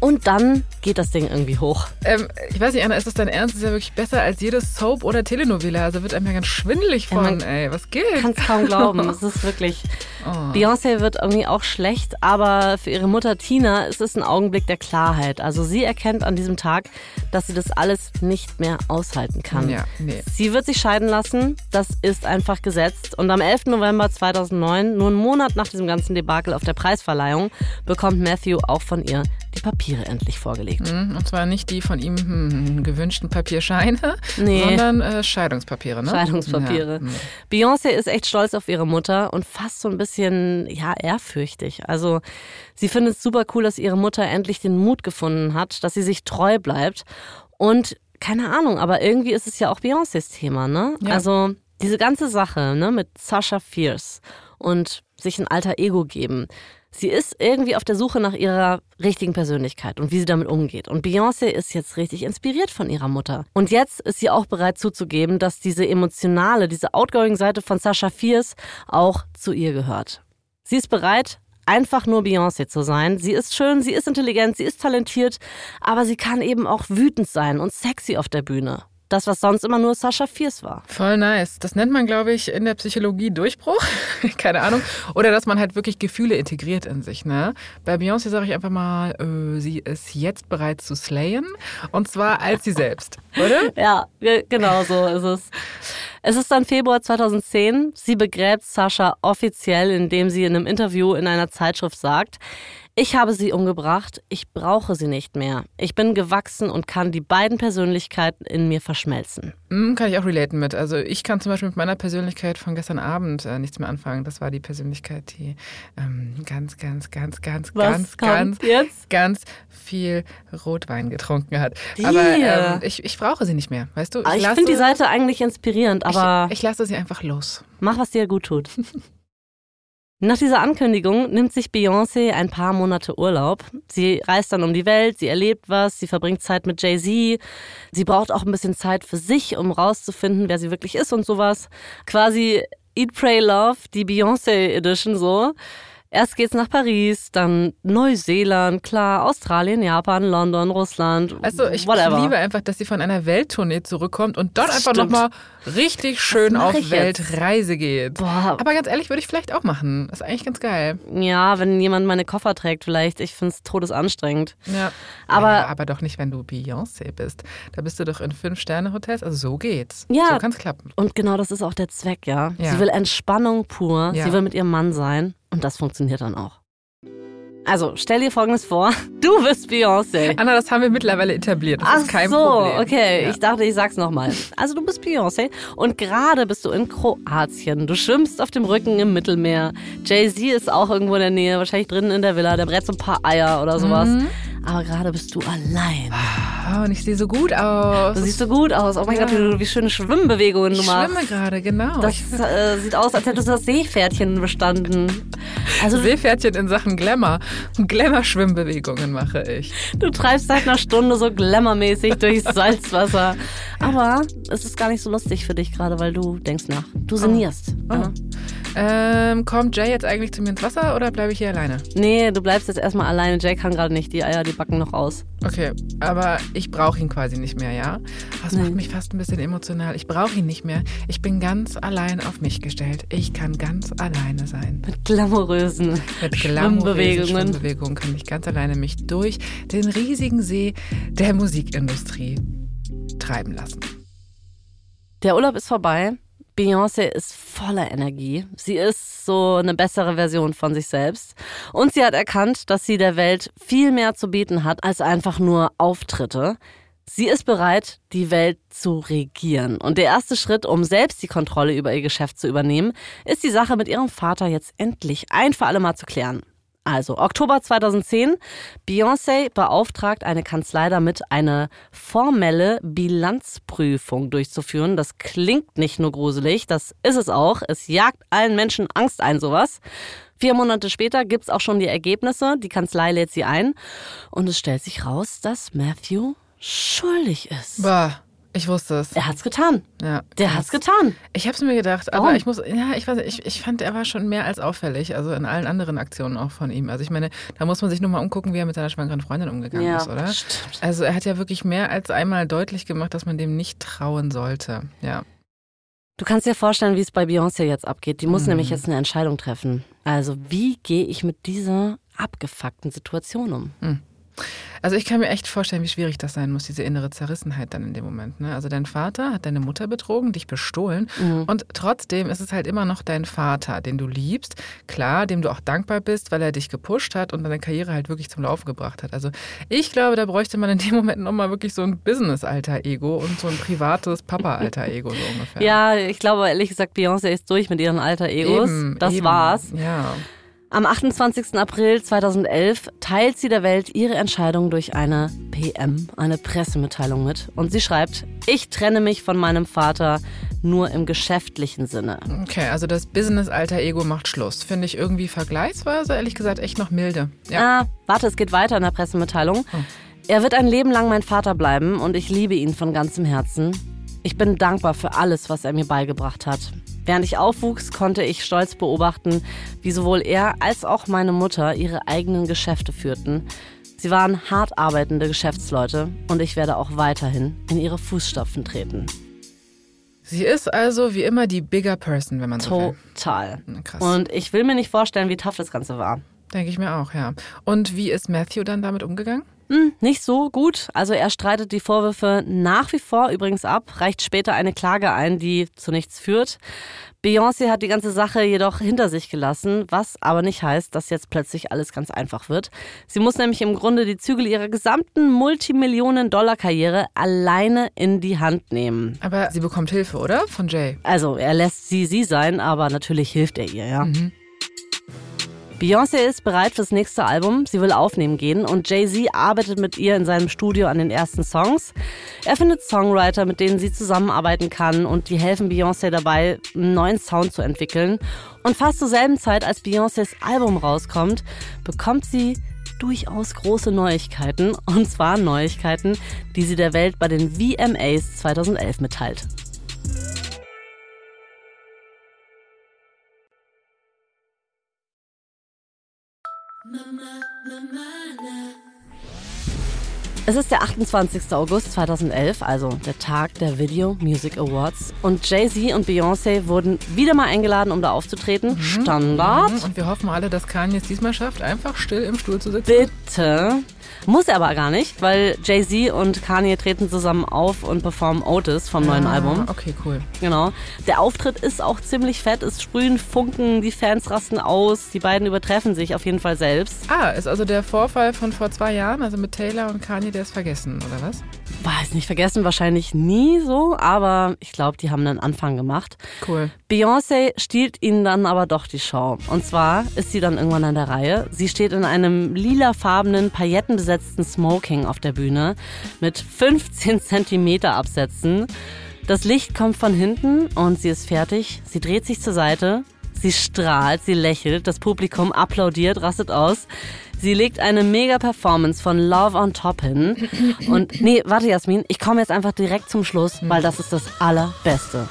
Und dann geht das Ding irgendwie hoch. Ähm, ich weiß nicht, Anna, ist das dein Ernst? Das ist ja wirklich besser als jedes Soap oder Telenovela. Also wird einem ja ganz schwindelig von, Ja, ey. Was geht? Ich kann es kaum glauben. Es ist wirklich. Oh. Beyoncé wird irgendwie auch schlecht, aber für ihre Mutter Tina ist es ein Augenblick der Klarheit. Also sie erkennt an diesem Tag, dass sie das alles nicht mehr aushalten kann. Ja, nee. Sie wird sich scheiden lassen, das ist einfach gesetzt. Und am 11. November 2009, nur einen Monat nach diesem ganzen Debakel auf der Preisverleihung, bekommt Matthew auch von ihr Papiere endlich vorgelegt. Mhm, Und zwar nicht die von ihm hm, gewünschten Papierscheine, Nee. sondern äh, Scheidungspapiere, ne? Scheidungspapiere. Ja. mhm. Beyoncé ist echt stolz auf ihre Mutter und fast so ein bisschen, ja, ehrfürchtig. Also sie findet es super cool, dass ihre Mutter endlich den Mut gefunden hat, dass sie sich treu bleibt. Und keine Ahnung, aber irgendwie ist es ja auch Beyoncés Thema, ne? Ja. Also diese ganze Sache, ne, mit Sasha Fierce und sich ein alter Ego geben. Sie ist irgendwie auf der Suche nach ihrer richtigen Persönlichkeit und wie sie damit umgeht. Und Beyoncé ist jetzt richtig inspiriert von ihrer Mutter. Und jetzt ist sie auch bereit zuzugeben, dass diese emotionale, diese outgoing Seite von Sasha Fierce auch zu ihr gehört. Sie ist bereit, einfach nur Beyoncé zu sein. Sie ist schön, sie ist intelligent, sie ist talentiert, aber sie kann eben auch wütend sein und sexy auf der Bühne. Das, was sonst immer nur Sasha Fierce war. Voll nice. Das nennt man, glaube ich, in der Psychologie Durchbruch. Keine Ahnung. Oder dass man halt wirklich Gefühle integriert in sich. Ne? Bei Beyoncé sage ich einfach mal, äh, sie ist jetzt bereit zu slayen. Und zwar als sie selbst. Oder? Ja, ge- genau so ist es. Es ist dann Februar 2010. Sie begräbt Sascha offiziell, indem sie in einem Interview in einer Zeitschrift sagt, ich habe sie umgebracht, ich brauche sie nicht mehr. Ich bin gewachsen und kann die beiden Persönlichkeiten in mir verschmelzen. Hm, kann ich auch relaten mit. Also ich kann zum Beispiel mit meiner Persönlichkeit von gestern Abend äh, nichts mehr anfangen. Das war die Persönlichkeit, die ähm, ganz, ganz, ganz, ganz, Was ganz, ganz, jetzt? ganz viel Rotwein getrunken hat. Die. Aber ähm, ich, ich brauche sie nicht mehr, weißt du? Ah, Ich, finde die Seite eigentlich inspirierend, aber ich, ich lasse sie einfach los. mach, was dir gut tut. Nach dieser Ankündigung nimmt sich Beyoncé ein paar Monate Urlaub. Sie reist dann um die Welt, sie erlebt was, sie verbringt Zeit mit Jay-Z. Sie braucht auch ein bisschen Zeit für sich, um rauszufinden, wer sie wirklich ist und sowas. Quasi Eat, Pray, Love, die Beyoncé Edition so. Erst geht's nach Paris, dann Neuseeland, klar, Australien, Japan, London, Russland, Also ich whatever. liebe einfach, dass sie von einer Welttournee zurückkommt und dort einfach nochmal richtig schön auf? Weltreise geht. Boah. Aber ganz ehrlich, würde ich vielleicht auch machen. ist eigentlich ganz geil. Ja, wenn jemand meine Koffer trägt vielleicht. Ich find's todesanstrengend. Ja. Aber- ja, aber doch nicht, wenn du Beyoncé bist. Da bist du doch in Fünf-Sterne-Hotels. Also so geht's. Ja. So kann's klappen. Und genau das ist auch der Zweck, ja. Ja. Sie will Entspannung pur. Ja. Sie will mit ihrem Mann sein. Und das funktioniert dann auch. Also, stell dir Folgendes vor. Du bist Beyoncé. Anna, das haben wir mittlerweile etabliert. Das Ach ist kein so, Problem. okay. Ja. Ich dachte, ich sag's nochmal. Also du bist Beyoncé und gerade bist du in Kroatien. Du schwimmst auf dem Rücken im Mittelmeer. Jay-Z ist auch irgendwo in der Nähe, wahrscheinlich drinnen in der Villa. Der brät so ein paar Eier oder sowas. Mhm. Aber gerade bist du allein. Oh, und ich sehe so gut aus. Du siehst so gut aus. Oh mein Ja. Gott, wie, schöne Schwimmbewegungen du ich machst. schwimme gerade, genau. Das äh, sieht aus, als hättest du das Seepferdchen bestanden. Also Seepferdchen in Sachen Glamour. Glamour-Schwimmbewegungen mache ich. du treibst seit einer Stunde so glamourmäßig durchs Salzwasser. Aber es ist gar nicht so lustig für dich gerade, weil du denkst nach. Du sinnierst. Ja. Ähm, kommt Jay jetzt eigentlich zu mir ins Wasser oder bleibe ich hier alleine? Nee, du bleibst jetzt erstmal alleine. Jay kann gerade nicht. Die Eier, die backen noch aus. Okay, aber ich brauche ihn quasi nicht mehr, ja? Das macht Nein. mich fast ein bisschen emotional. Ich brauche ihn nicht mehr. Ich bin ganz allein auf mich gestellt. Ich kann ganz alleine sein. Mit glamourösen Mit. Schwimmbewegungen. Schwimmbewegungen kann ich ganz alleine mich durch den riesigen See der Musikindustrie treiben lassen. Der Urlaub ist vorbei. Beyoncé ist voller Energie. Sie ist so eine bessere Version von sich selbst. Und sie hat erkannt, dass sie der Welt viel mehr zu bieten hat als einfach nur Auftritte. Sie ist bereit, die Welt zu regieren. Und der erste Schritt, um selbst die Kontrolle über ihr Geschäft zu übernehmen, ist die Sache mit ihrem Vater jetzt endlich ein für alle Mal zu klären. Also, Oktober 2010. Beyoncé beauftragt eine Kanzlei damit, eine formelle Bilanzprüfung durchzuführen. Das klingt nicht nur gruselig, das ist es auch. Es jagt allen Menschen Angst ein, sowas. Vier Monate später gibt's auch schon die Ergebnisse. Die Kanzlei lädt sie ein. Und es stellt sich raus, dass Matthew schuldig ist. Bah, Ich wusste es. Er hat's getan. Ja, Der hat's getan. Ich habe es mir gedacht, aber ich muss, ja, ich weiß, nicht, ich, ich fand, er war schon mehr als auffällig, also in allen anderen Aktionen auch von ihm. Also ich meine, da muss man sich nur mal umgucken, wie er mit seiner schwangeren Freundin umgegangen Ja, ist, oder? stimmt. Also er hat ja wirklich mehr als einmal deutlich gemacht, dass man dem nicht trauen sollte. Ja. Du kannst dir vorstellen, wie es bei Beyoncé jetzt abgeht. Die muss Mhm. nämlich jetzt eine Entscheidung treffen. Also, wie gehe ich mit dieser abgefuckten Situation um? Also ich kann mir echt vorstellen, wie schwierig das sein muss, diese innere Zerrissenheit dann in dem Moment. Ne? Also dein Vater hat deine Mutter betrogen, dich bestohlen Mhm. und trotzdem ist es halt immer noch dein Vater, den du liebst, klar, dem du auch dankbar bist, weil er dich gepusht hat und deine Karriere halt wirklich zum Laufen gebracht hat. Also ich glaube, da bräuchte man in dem Moment nochmal wirklich so ein Business-Alter-Ego und so ein privates Papa-Alter-Ego so ungefähr. Ja, ich glaube ehrlich gesagt, Beyoncé ist durch mit ihren alter Egos. Eben, das eben. war's. Ja. Am 28. April 2011 teilt sie der Welt ihre Entscheidung durch eine PM, eine Pressemitteilung mit. Und sie schreibt, ich trenne mich von meinem Vater nur im geschäftlichen Sinne. Okay, also das Business-Alter-Ego macht Schluss. Finde ich irgendwie vergleichsweise, ehrlich gesagt, echt noch milde. Ja. Ah, warte, es geht weiter in der Pressemitteilung. Er wird ein Leben lang mein Vater bleiben und ich liebe ihn von ganzem Herzen. Ich bin dankbar für alles, was er mir beigebracht hat. Während ich aufwuchs, konnte ich stolz beobachten, wie sowohl er als auch meine Mutter ihre eigenen Geschäfte führten. Sie waren hart arbeitende Geschäftsleute und ich werde auch weiterhin in ihre Fußstapfen treten. Sie ist also wie immer die bigger person, wenn man so will. Total. Krass. Und ich will mir nicht vorstellen, wie tough das Ganze war. Denke ich mir auch, ja. Und wie ist Matthew dann damit umgegangen? Hm, nicht so gut. Also er streitet die Vorwürfe nach wie vor übrigens ab, reicht später eine Klage ein, die zu nichts führt. Beyoncé hat die ganze Sache jedoch hinter sich gelassen, was aber nicht heißt, dass jetzt plötzlich alles ganz einfach wird. Sie muss nämlich im Grunde die Zügel ihrer gesamten Multimillionen-Dollar-Karriere alleine in die Hand nehmen. Aber sie bekommt Hilfe, oder? Von Jay. Also er lässt sie sie sein, aber natürlich hilft er ihr, ja. Beyoncé ist bereit fürs nächste Album. Sie will aufnehmen gehen und Jay-Z arbeitet mit ihr in seinem Studio an den ersten Songs. Er findet Songwriter, mit denen sie zusammenarbeiten kann und die helfen Beyoncé dabei, einen neuen Sound zu entwickeln. Und fast zur selben Zeit, als Beyoncés Album rauskommt, bekommt sie durchaus große Neuigkeiten. Und zwar Neuigkeiten, die sie der Welt bei den VMAs 2011 mitteilt. Es ist der 28. August 2011, also der Tag der Video Music Awards. Und Jay-Z und Beyoncé wurden wieder mal eingeladen, um da aufzutreten. Standard. Mhm. Und wir hoffen alle, dass Kanye es diesmal schafft, einfach still im Stuhl zu sitzen. Bitte. Muss er aber gar nicht, weil Jay-Z und Kanye treten zusammen auf und performen Otis vom neuen Ah, Album. Okay, cool. Genau. Der Auftritt ist auch ziemlich fett. Es sprühen Funken, die Fans rasten aus. Die beiden übertreffen sich auf jeden Fall selbst. Ah, ist also der Vorfall von vor zwei Jahren, also mit Taylor und Kanye, der ist vergessen, oder was? Weiß nicht vergessen, wahrscheinlich nie so, aber ich glaube, die haben einen Anfang gemacht. Cool. Beyoncé stiehlt ihnen dann aber doch die Show. Und zwar ist sie dann irgendwann an der Reihe. Sie steht in einem lilafarbenen, paillettenbesetzten Smoking auf der Bühne mit 15 Zentimeter Absätzen. Das Licht kommt von hinten und sie ist fertig. Sie dreht sich zur Seite. Sie strahlt, sie lächelt, das Publikum applaudiert, rastet aus. Sie legt eine mega Performance von Love on Top hin. Und nee, warte Jasmin, ich komme jetzt einfach direkt zum Schluss, weil das ist das Allerbeste.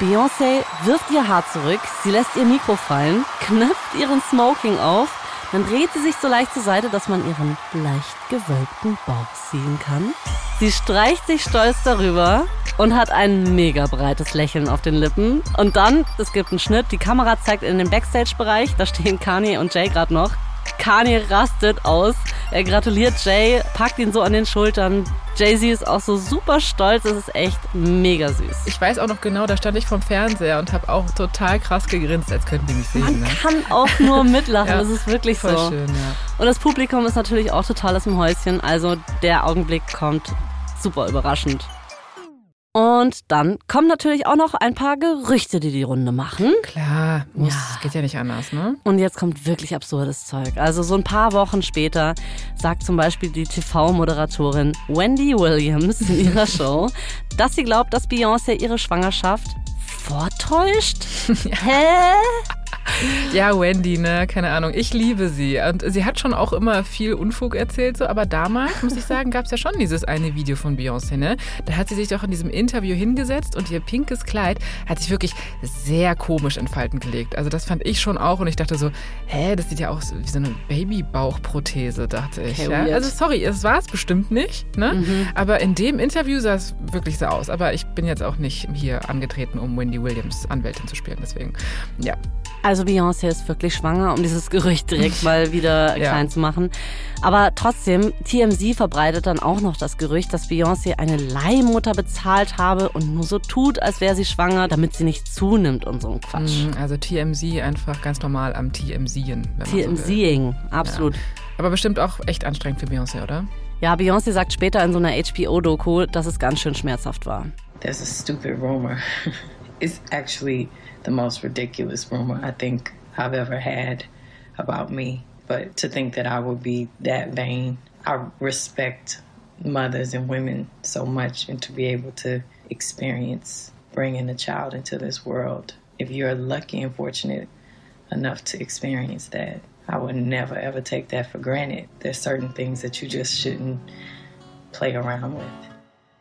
Beyoncé wirft ihr Haar zurück, sie lässt ihr Mikro fallen, knöpft ihren Smoking auf, dann dreht sie sich so leicht zur Seite, dass man ihren leicht gewölbten Bauch sehen kann. Sie streicht sich stolz darüber und hat ein mega breites Lächeln auf den Lippen. Und dann, es gibt einen Schnitt, die Kamera zeigt in den Backstage-Bereich, da stehen Kanye und Jay gerade noch. Kanye rastet aus. Er gratuliert Jay, packt ihn so an den Schultern. Jay-Z ist auch so super stolz. Es ist echt mega süß. Ich weiß auch noch genau, da stand ich vom Fernseher und habe auch total krass gegrinst, als könnten die mich sehen. Man ne? kann auch nur mitlachen. Ja, das ist wirklich voll so. schön, ja. Und das Publikum ist natürlich auch total aus dem Häuschen. Also der Augenblick kommt super überraschend. Und dann kommen natürlich auch noch ein paar Gerüchte, die die Runde machen. Klar, muss, Ja. geht ja nicht anders, ne? Und jetzt kommt wirklich absurdes Zeug. Also so ein paar Wochen später sagt zum Beispiel die TV-Moderatorin Wendy Williams in ihrer Show, dass sie glaubt, dass Beyoncé ihre Schwangerschaft vortäuscht. Hä? Ja, Wendy, ne, keine Ahnung. Ich liebe sie. Und sie hat schon auch immer viel Unfug erzählt, so. Aber damals, muss ich sagen, gab es ja schon dieses eine Video von Beyoncé, ne? Da hat sie sich doch in diesem Interview hingesetzt und ihr pinkes Kleid hat sich wirklich sehr komisch in Falten gelegt. Also das fand ich schon auch und ich dachte so, hä, das sieht ja aus wie so eine Babybauchprothese, dachte ich. Okay, ja? Also sorry, es war es bestimmt nicht, ne? Mhm. Aber in dem Interview sah es wirklich so aus. Aber ich bin jetzt auch nicht hier angetreten, um Wendy Williams Anwältin zu spielen, deswegen, ja. Also Beyoncé ist wirklich schwanger, um dieses Gerücht direkt mal wieder Ja. klein zu machen. Aber trotzdem, TMZ verbreitet dann auch noch das Gerücht, dass Beyoncé eine Leihmutter bezahlt habe und nur so tut, als wäre sie schwanger, damit sie nicht zunimmt und so ein Quatsch. Mhm, Also TMZ einfach ganz normal am TMZen. man so. TMZing, absolut. Ja. Aber bestimmt auch echt anstrengend für Beyoncé, oder? Ja, Beyoncé sagt später in so einer HBO-Doku, dass es ganz schön schmerzhaft war. There's a stupid rumor. it's actually the most ridiculous rumor I think I've ever had about me. But to think that I would be that vain, I respect mothers and women so much, and to be able to experience bringing a child into this world. If you're lucky and fortunate enough to experience that, I would never ever take that for granted. There's certain things that you just shouldn't play around with.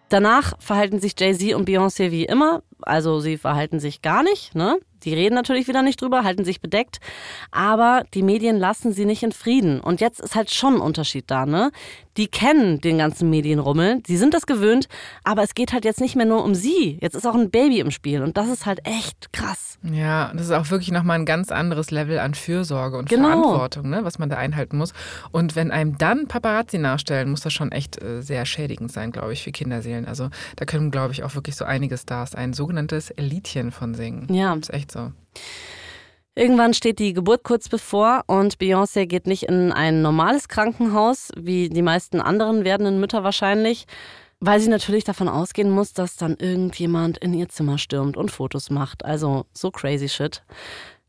Danach verhalten sich Jay-Z und Beyoncé wie immer. Also sie verhalten sich gar nicht, ne? Die reden natürlich wieder nicht drüber, halten sich bedeckt. Aber die Medien lassen sie nicht in Frieden. Und jetzt ist halt schon ein Unterschied da, ne? Die kennen den ganzen Medienrummel, sie sind das gewöhnt, aber es geht halt jetzt nicht mehr nur um sie. Jetzt ist auch ein Baby im Spiel und das ist halt echt krass. Ja, das ist auch wirklich nochmal ein ganz anderes Level an Fürsorge und Genau. Verantwortung, ne, was man da einhalten muss. Und wenn einem dann Paparazzi nachstellen, muss das schon echt äh, sehr schädigend sein, glaube ich, für Kinderseelen. Also da können, glaube ich, auch wirklich so einige Stars ein sogenanntes Liedchen von singen. Ja. ist echt so. Irgendwann steht die Geburt kurz bevor und Beyoncé geht nicht in ein normales Krankenhaus, wie die meisten anderen werdenden Mütter wahrscheinlich, weil sie natürlich davon ausgehen muss, dass dann irgendjemand in ihr Zimmer stürmt und Fotos macht. Also so crazy shit.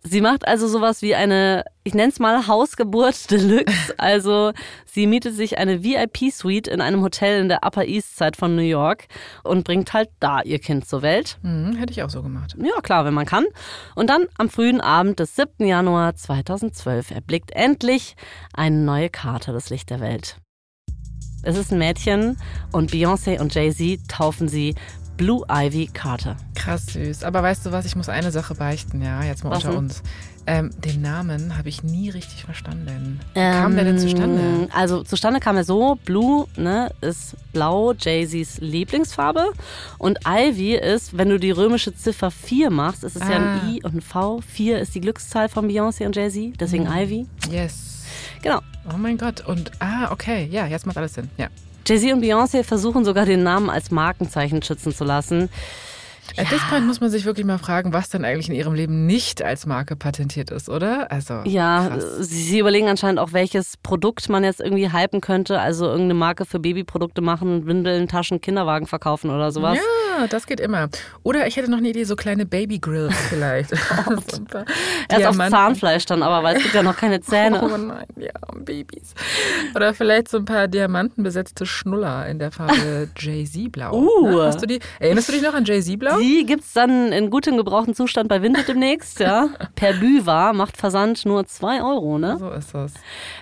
Sie macht also sowas wie eine, ich nenne es mal Hausgeburt Deluxe. Also sie mietet sich eine VIP-Suite in einem Hotel in der Upper East Side von New York und bringt halt da ihr Kind zur Welt. Mhm, hätte ich auch so gemacht. Ja, klar, wenn man kann. Und dann am frühen Abend des 7. Januar 2012 erblickt endlich eine neue Karte das Licht der Welt. Es ist ein Mädchen und Beyoncé und Jay-Z taufen sie Blue Ivy Carter. Krass süß. Aber weißt du was, ich muss eine Sache beichten, ja, jetzt mal Was unter denn? uns. Ähm, den Namen habe ich nie richtig verstanden. Wie kam der denn zustande? Ähm, Also zustande kam er so, Blue ne, ist blau, Jay-Z's Lieblingsfarbe und Ivy ist, wenn du die römische Ziffer 4 machst, ist es ja Ah. ein I und ein V. 4 ist die Glückszahl von Beyoncé und Jay-Z, deswegen Mhm. Ivy. Yes. Genau. Oh mein Gott. Und, ah, okay. Ja, jetzt macht alles Sinn. Ja. Jay-Z und Beyoncé versuchen sogar den Namen als Markenzeichen schützen zu lassen. At this point muss man sich wirklich mal fragen, was denn eigentlich in ihrem Leben nicht als Marke patentiert ist, oder? Also, Ja, krass. sie überlegen anscheinend auch, welches Produkt man jetzt irgendwie hypen könnte. Also irgendeine Marke für Babyprodukte machen, Windeln, Taschen, Kinderwagen verkaufen oder sowas. Ja, das geht immer. Oder ich hätte noch eine Idee, so kleine Babygrills vielleicht. paar Erst auf. Zahnfleisch dann, aber weil es gibt ja noch keine Zähne. Oh nein, ja, Babys. Oder vielleicht so ein paar diamantenbesetzte Schnuller in der Farbe Jay-Z-Blau. Uh. Ne? Hast du die, erinnerst du dich noch an Jay-Z-Blau? Die gibt's dann in gutem gebrauchten Zustand bei Vinted demnächst, ja. Per Büwa macht Versand nur 2 Euro, ne? So ist das.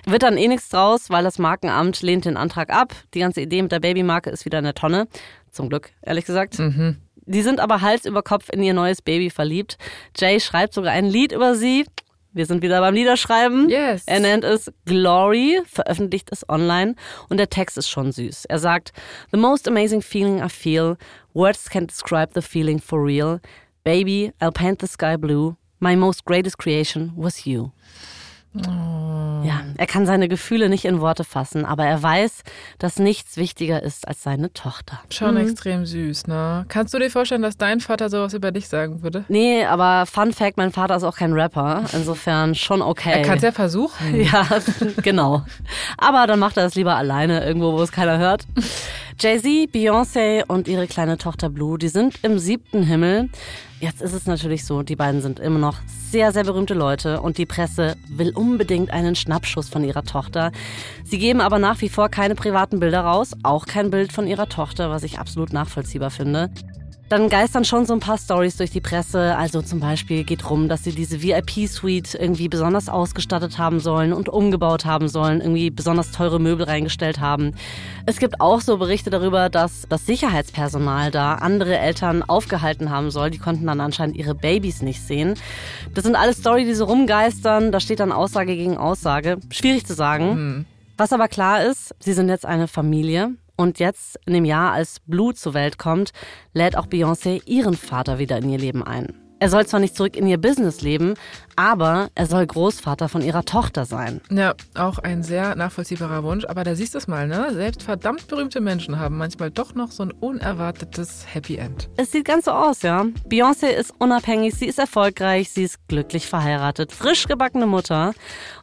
Wird dann eh nichts draus, weil das Markenamt lehnt den Antrag ab. Die ganze Idee mit der Babymarke ist wieder in der Tonne. Zum Glück, ehrlich gesagt. Mhm. Die sind aber Hals über Kopf in ihr neues Baby verliebt. Jay schreibt sogar ein Lied über sie. Wir sind wieder beim Liederschreiben. Yes. Er nennt es Glory, veröffentlicht es online und der Text ist schon süß. Er sagt, The most amazing feeling I feel, words can't describe the feeling for real. Baby, I'll paint the sky blue. My most greatest creation was you. Oh. Ja, er kann seine Gefühle nicht in Worte fassen, aber er weiß, dass nichts wichtiger ist als seine Tochter. Schon Mhm. extrem süß, ne? Kannst du dir vorstellen, dass dein Vater sowas über dich sagen würde? Nee, aber Fun Fact, mein Vater ist auch kein Rapper, insofern schon okay. Er kann es ja versuchen. Ja, genau. Aber dann macht er es lieber alleine, irgendwo, wo es keiner hört. Jay-Z, Beyoncé und ihre kleine Tochter Blue, die sind im siebten Himmel. Jetzt ist es natürlich so, die beiden sind immer noch sehr, sehr berühmte Leute und die Presse will unbedingt einen Schnappschuss von ihrer Tochter. Sie geben aber nach wie vor keine privaten Bilder raus, auch kein Bild von ihrer Tochter, was ich absolut nachvollziehbar finde. Dann geistern schon so ein paar Stories durch die Presse. Also zum Beispiel geht rum, dass sie diese VIP-Suite irgendwie besonders ausgestattet haben sollen und umgebaut haben sollen, irgendwie besonders teure Möbel reingestellt haben. Es gibt auch so Berichte darüber, dass das Sicherheitspersonal da andere Eltern aufgehalten haben soll. Die konnten dann anscheinend ihre Babys nicht sehen. Das sind alles Stories, die so rumgeistern. Da steht dann Aussage gegen Aussage. Schwierig zu sagen. Hm. Was aber klar ist, sie sind jetzt eine Familie. Und jetzt, in dem Jahr, als Blue zur Welt kommt, lädt auch Beyoncé ihren Vater wieder in ihr Leben ein. Er soll zwar nicht zurück in ihr Business leben, aber er soll Großvater von ihrer Tochter sein. Ja, auch ein sehr nachvollziehbarer Wunsch. Aber da siehst du es mal, ne? Selbst verdammt berühmte Menschen haben manchmal doch noch so ein unerwartetes Happy End. Es sieht ganz so aus, ja. Beyoncé ist unabhängig, sie ist erfolgreich, sie ist glücklich verheiratet, frisch gebackene Mutter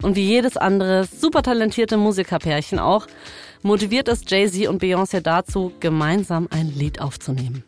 und wie jedes andere super talentierte Musikerpärchen auch motiviert es Jay-Z und Beyoncé dazu, gemeinsam ein Lied aufzunehmen.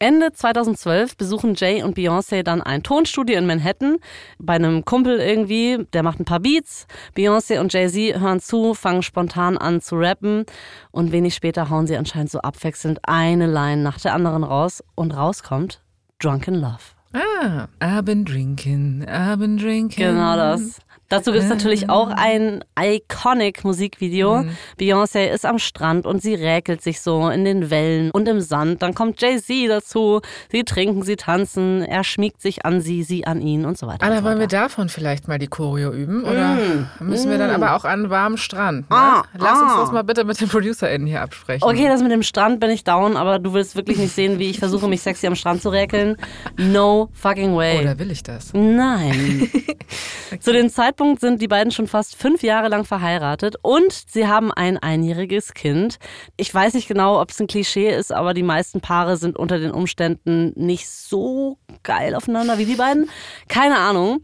Ende 2012 besuchen Jay und Beyoncé dann ein Tonstudio in Manhattan bei einem Kumpel irgendwie, der macht ein paar Beats. Beyoncé und Jay-Z hören zu, fangen spontan an zu rappen und wenig später hauen sie anscheinend so abwechselnd eine Line nach der anderen raus und rauskommt Drunken Love. Ah, I've been drinking, I've been drinking. Genau das. Dazu gibt es natürlich auch ein iconic Musikvideo. Mhm. Beyoncé ist am Strand und sie räkelt sich so in den Wellen und im Sand. Dann kommt Jay-Z dazu. Sie trinken, sie tanzen. Er schmiegt sich an sie, sie an ihn und so weiter. Anna, so wollen wir weiter. davon vielleicht mal die Choreo üben? Oder Mm, müssen wir dann mm. aber auch an warmen Strand? Ne? Ah, Lass uns ah. das mal bitte mit den ProducerInnen hier absprechen. Okay, das mit dem Strand bin ich down, aber du willst wirklich nicht sehen, wie ich versuche, mich sexy am Strand zu räkeln. No fucking way. Oder will ich das? Nein. Zu dem Zeitpunkt sind die beiden schon fast fünf Jahre lang verheiratet und sie haben ein einjähriges Kind. Ich weiß nicht genau, ob es ein Klischee ist, aber die meisten Paare sind unter den Umständen nicht so geil aufeinander wie die beiden. Keine Ahnung.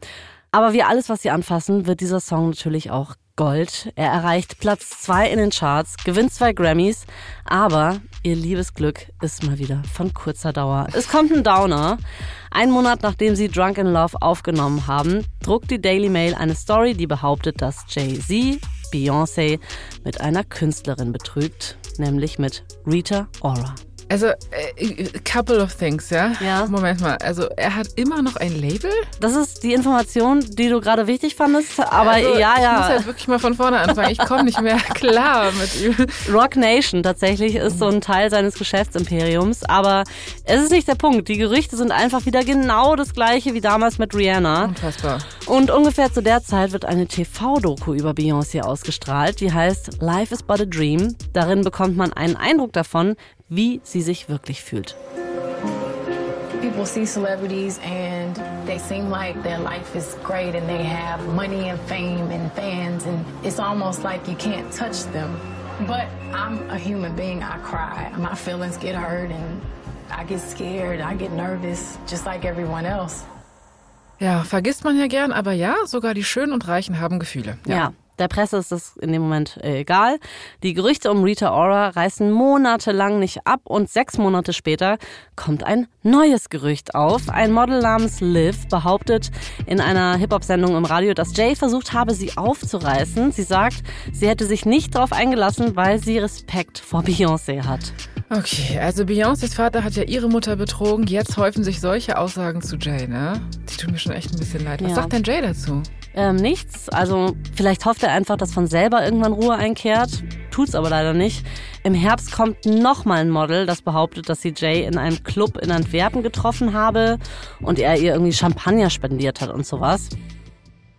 Aber wie alles, was sie anfassen, wird dieser Song natürlich auch Gold. Er erreicht Platz zwei in den Charts, gewinnt zwei Grammys, aber ihr Liebesglück ist mal wieder von kurzer Dauer. Es kommt ein Downer. Ein Monat nachdem sie Drunk in Love aufgenommen haben, druckt die Daily Mail eine Story, die behauptet, dass Jay-Z Beyoncé mit einer Künstlerin betrügt, nämlich mit Rita Ora. Also, äh, couple of things, ja? Ja. Moment mal, also er hat immer noch ein Label? Das ist die Information, die du gerade wichtig fandest, aber also, ja, Ich muss ja. halt wirklich mal von vorne anfangen. Ich komme nicht mehr klar mit ihm. Rock Nation tatsächlich ist so ein Teil seines Geschäftsimperiums, aber es ist nicht der Punkt. Die Gerüchte sind einfach wieder genau das gleiche wie damals mit Rihanna. Unfassbar. Und ungefähr zu der Zeit wird eine TV-Doku über Beyoncé ausgestrahlt, die heißt Life is but a Dream. Darin bekommt man einen Eindruck davon, wie sie sich wirklich fühlt. People see celebrities and they seem like their life is great and they have money and fame and fans, and it's almost like you can't touch them. But I'm a human being, I cry. My feelings get hurt and I get scared, I get nervous, just like everyone else. Ja, vergisst man ja gern, aber ja, sogar die Schönen und Reichen haben Gefühle. Ja. Der Presse ist das in dem Moment äh, egal. Die Gerüchte um Rita Ora reißen monatelang nicht ab und sechs Monate später kommt ein neues Gerücht auf. Ein Model namens Liv behauptet in einer Hip-Hop-Sendung im Radio, dass Jay versucht habe, sie aufzureißen. Sie sagt, sie hätte sich nicht darauf eingelassen, weil sie Respekt vor Beyoncé hat. Okay, also Beyoncés Vater hat ja ihre Mutter betrogen. Jetzt häufen sich solche Aussagen zu Jay, ne? Die tun mir schon echt ein bisschen leid. Was Ja. sagt denn Jay dazu? Ähm, nichts. Also vielleicht hofft er einfach, dass von selber irgendwann Ruhe einkehrt. Tut's aber leider nicht. Im Herbst kommt nochmal ein Model, das behauptet, dass sie Jay in einem Club in Antwerpen getroffen habe und er ihr irgendwie Champagner spendiert hat und sowas.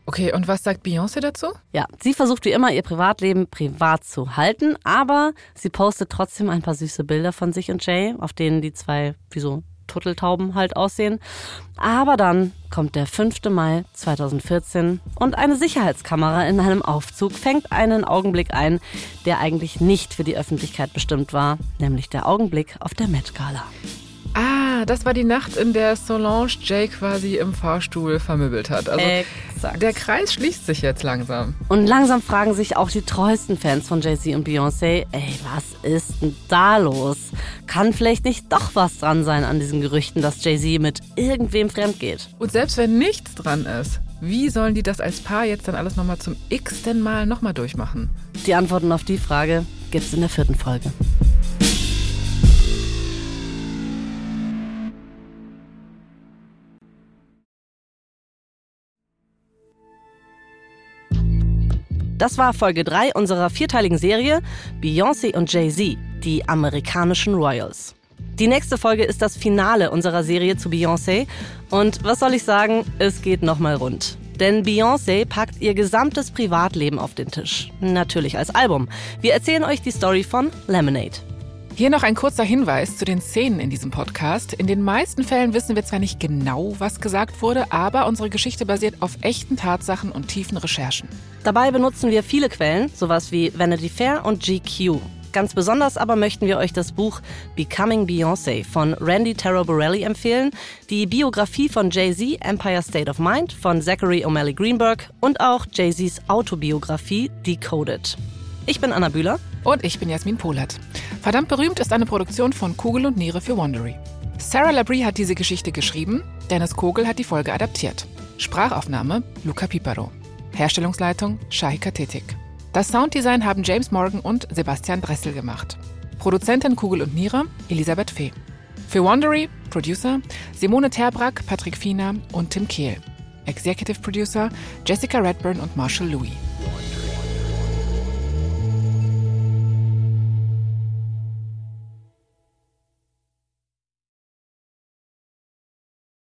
Okay, und was sagt Beyoncé dazu? Ja, sie versucht wie immer ihr Privatleben privat zu halten, aber sie postet trotzdem ein paar süße Bilder von sich und Jay, auf denen die zwei wie so Turteltauben halt aussehen. Aber dann kommt der 5. Mai 2014 und eine Sicherheitskamera in einem Aufzug fängt einen Augenblick ein, der eigentlich nicht für die Öffentlichkeit bestimmt war, nämlich der Augenblick auf der Met Gala. Ah, das war die Nacht, in der Solange Jay quasi im Fahrstuhl vermöbelt hat. Also Exakt. der Kreis schließt sich jetzt langsam. Und langsam fragen sich auch die treuesten Fans von Jay-Z und Beyoncé, ey, was ist denn da los? Kann vielleicht nicht doch was dran sein an diesen Gerüchten, dass Jay-Z mit irgendwem fremd geht? Und selbst wenn nichts dran ist, wie sollen die das als Paar jetzt dann alles nochmal zum x-ten Mal nochmal durchmachen? Die Antworten auf die Frage gibt's in der vierten Folge. Das war Folge 3 unserer vierteiligen Serie Beyoncé und Jay-Z, die amerikanischen Royals. Die nächste Folge ist das Finale unserer Serie zu Beyoncé. Und was soll ich sagen, es geht nochmal rund. Denn Beyoncé packt ihr gesamtes Privatleben auf den Tisch. Natürlich als Album. Wir erzählen euch die Story von Lemonade. Hier noch ein kurzer Hinweis zu den Szenen in diesem Podcast. In den meisten Fällen wissen wir zwar nicht genau, was gesagt wurde, aber unsere Geschichte basiert auf echten Tatsachen und tiefen Recherchen. Dabei benutzen wir viele Quellen, sowas wie Vanity Fair und GQ. Ganz besonders aber möchten wir euch das Buch Becoming Beyoncé von Randy Borelli empfehlen, die Biografie von Jay-Z Empire State of Mind von Zachary O'Malley Greenberg und auch Jay-Z's Autobiografie Decoded. Ich bin Anna Bühler. Und ich bin Jasmin Polat. Verdammt berühmt ist eine Produktion von Kugel und Niere für Wondery. Sarah Labrie hat diese Geschichte geschrieben, Dennis Kogel hat die Folge adaptiert. Sprachaufnahme Luca Piparo. Herstellungsleitung Shahika Tetik. Das Sounddesign haben James Morgan und Sebastian Dressel gemacht. Produzentin Kugel und Niere Elisabeth Fee. Für Wondery, Producer Simone Terbrack, Patrick Fiener und Tim Kehl. Executive Producer Jessica Redburn und Marshall Louis.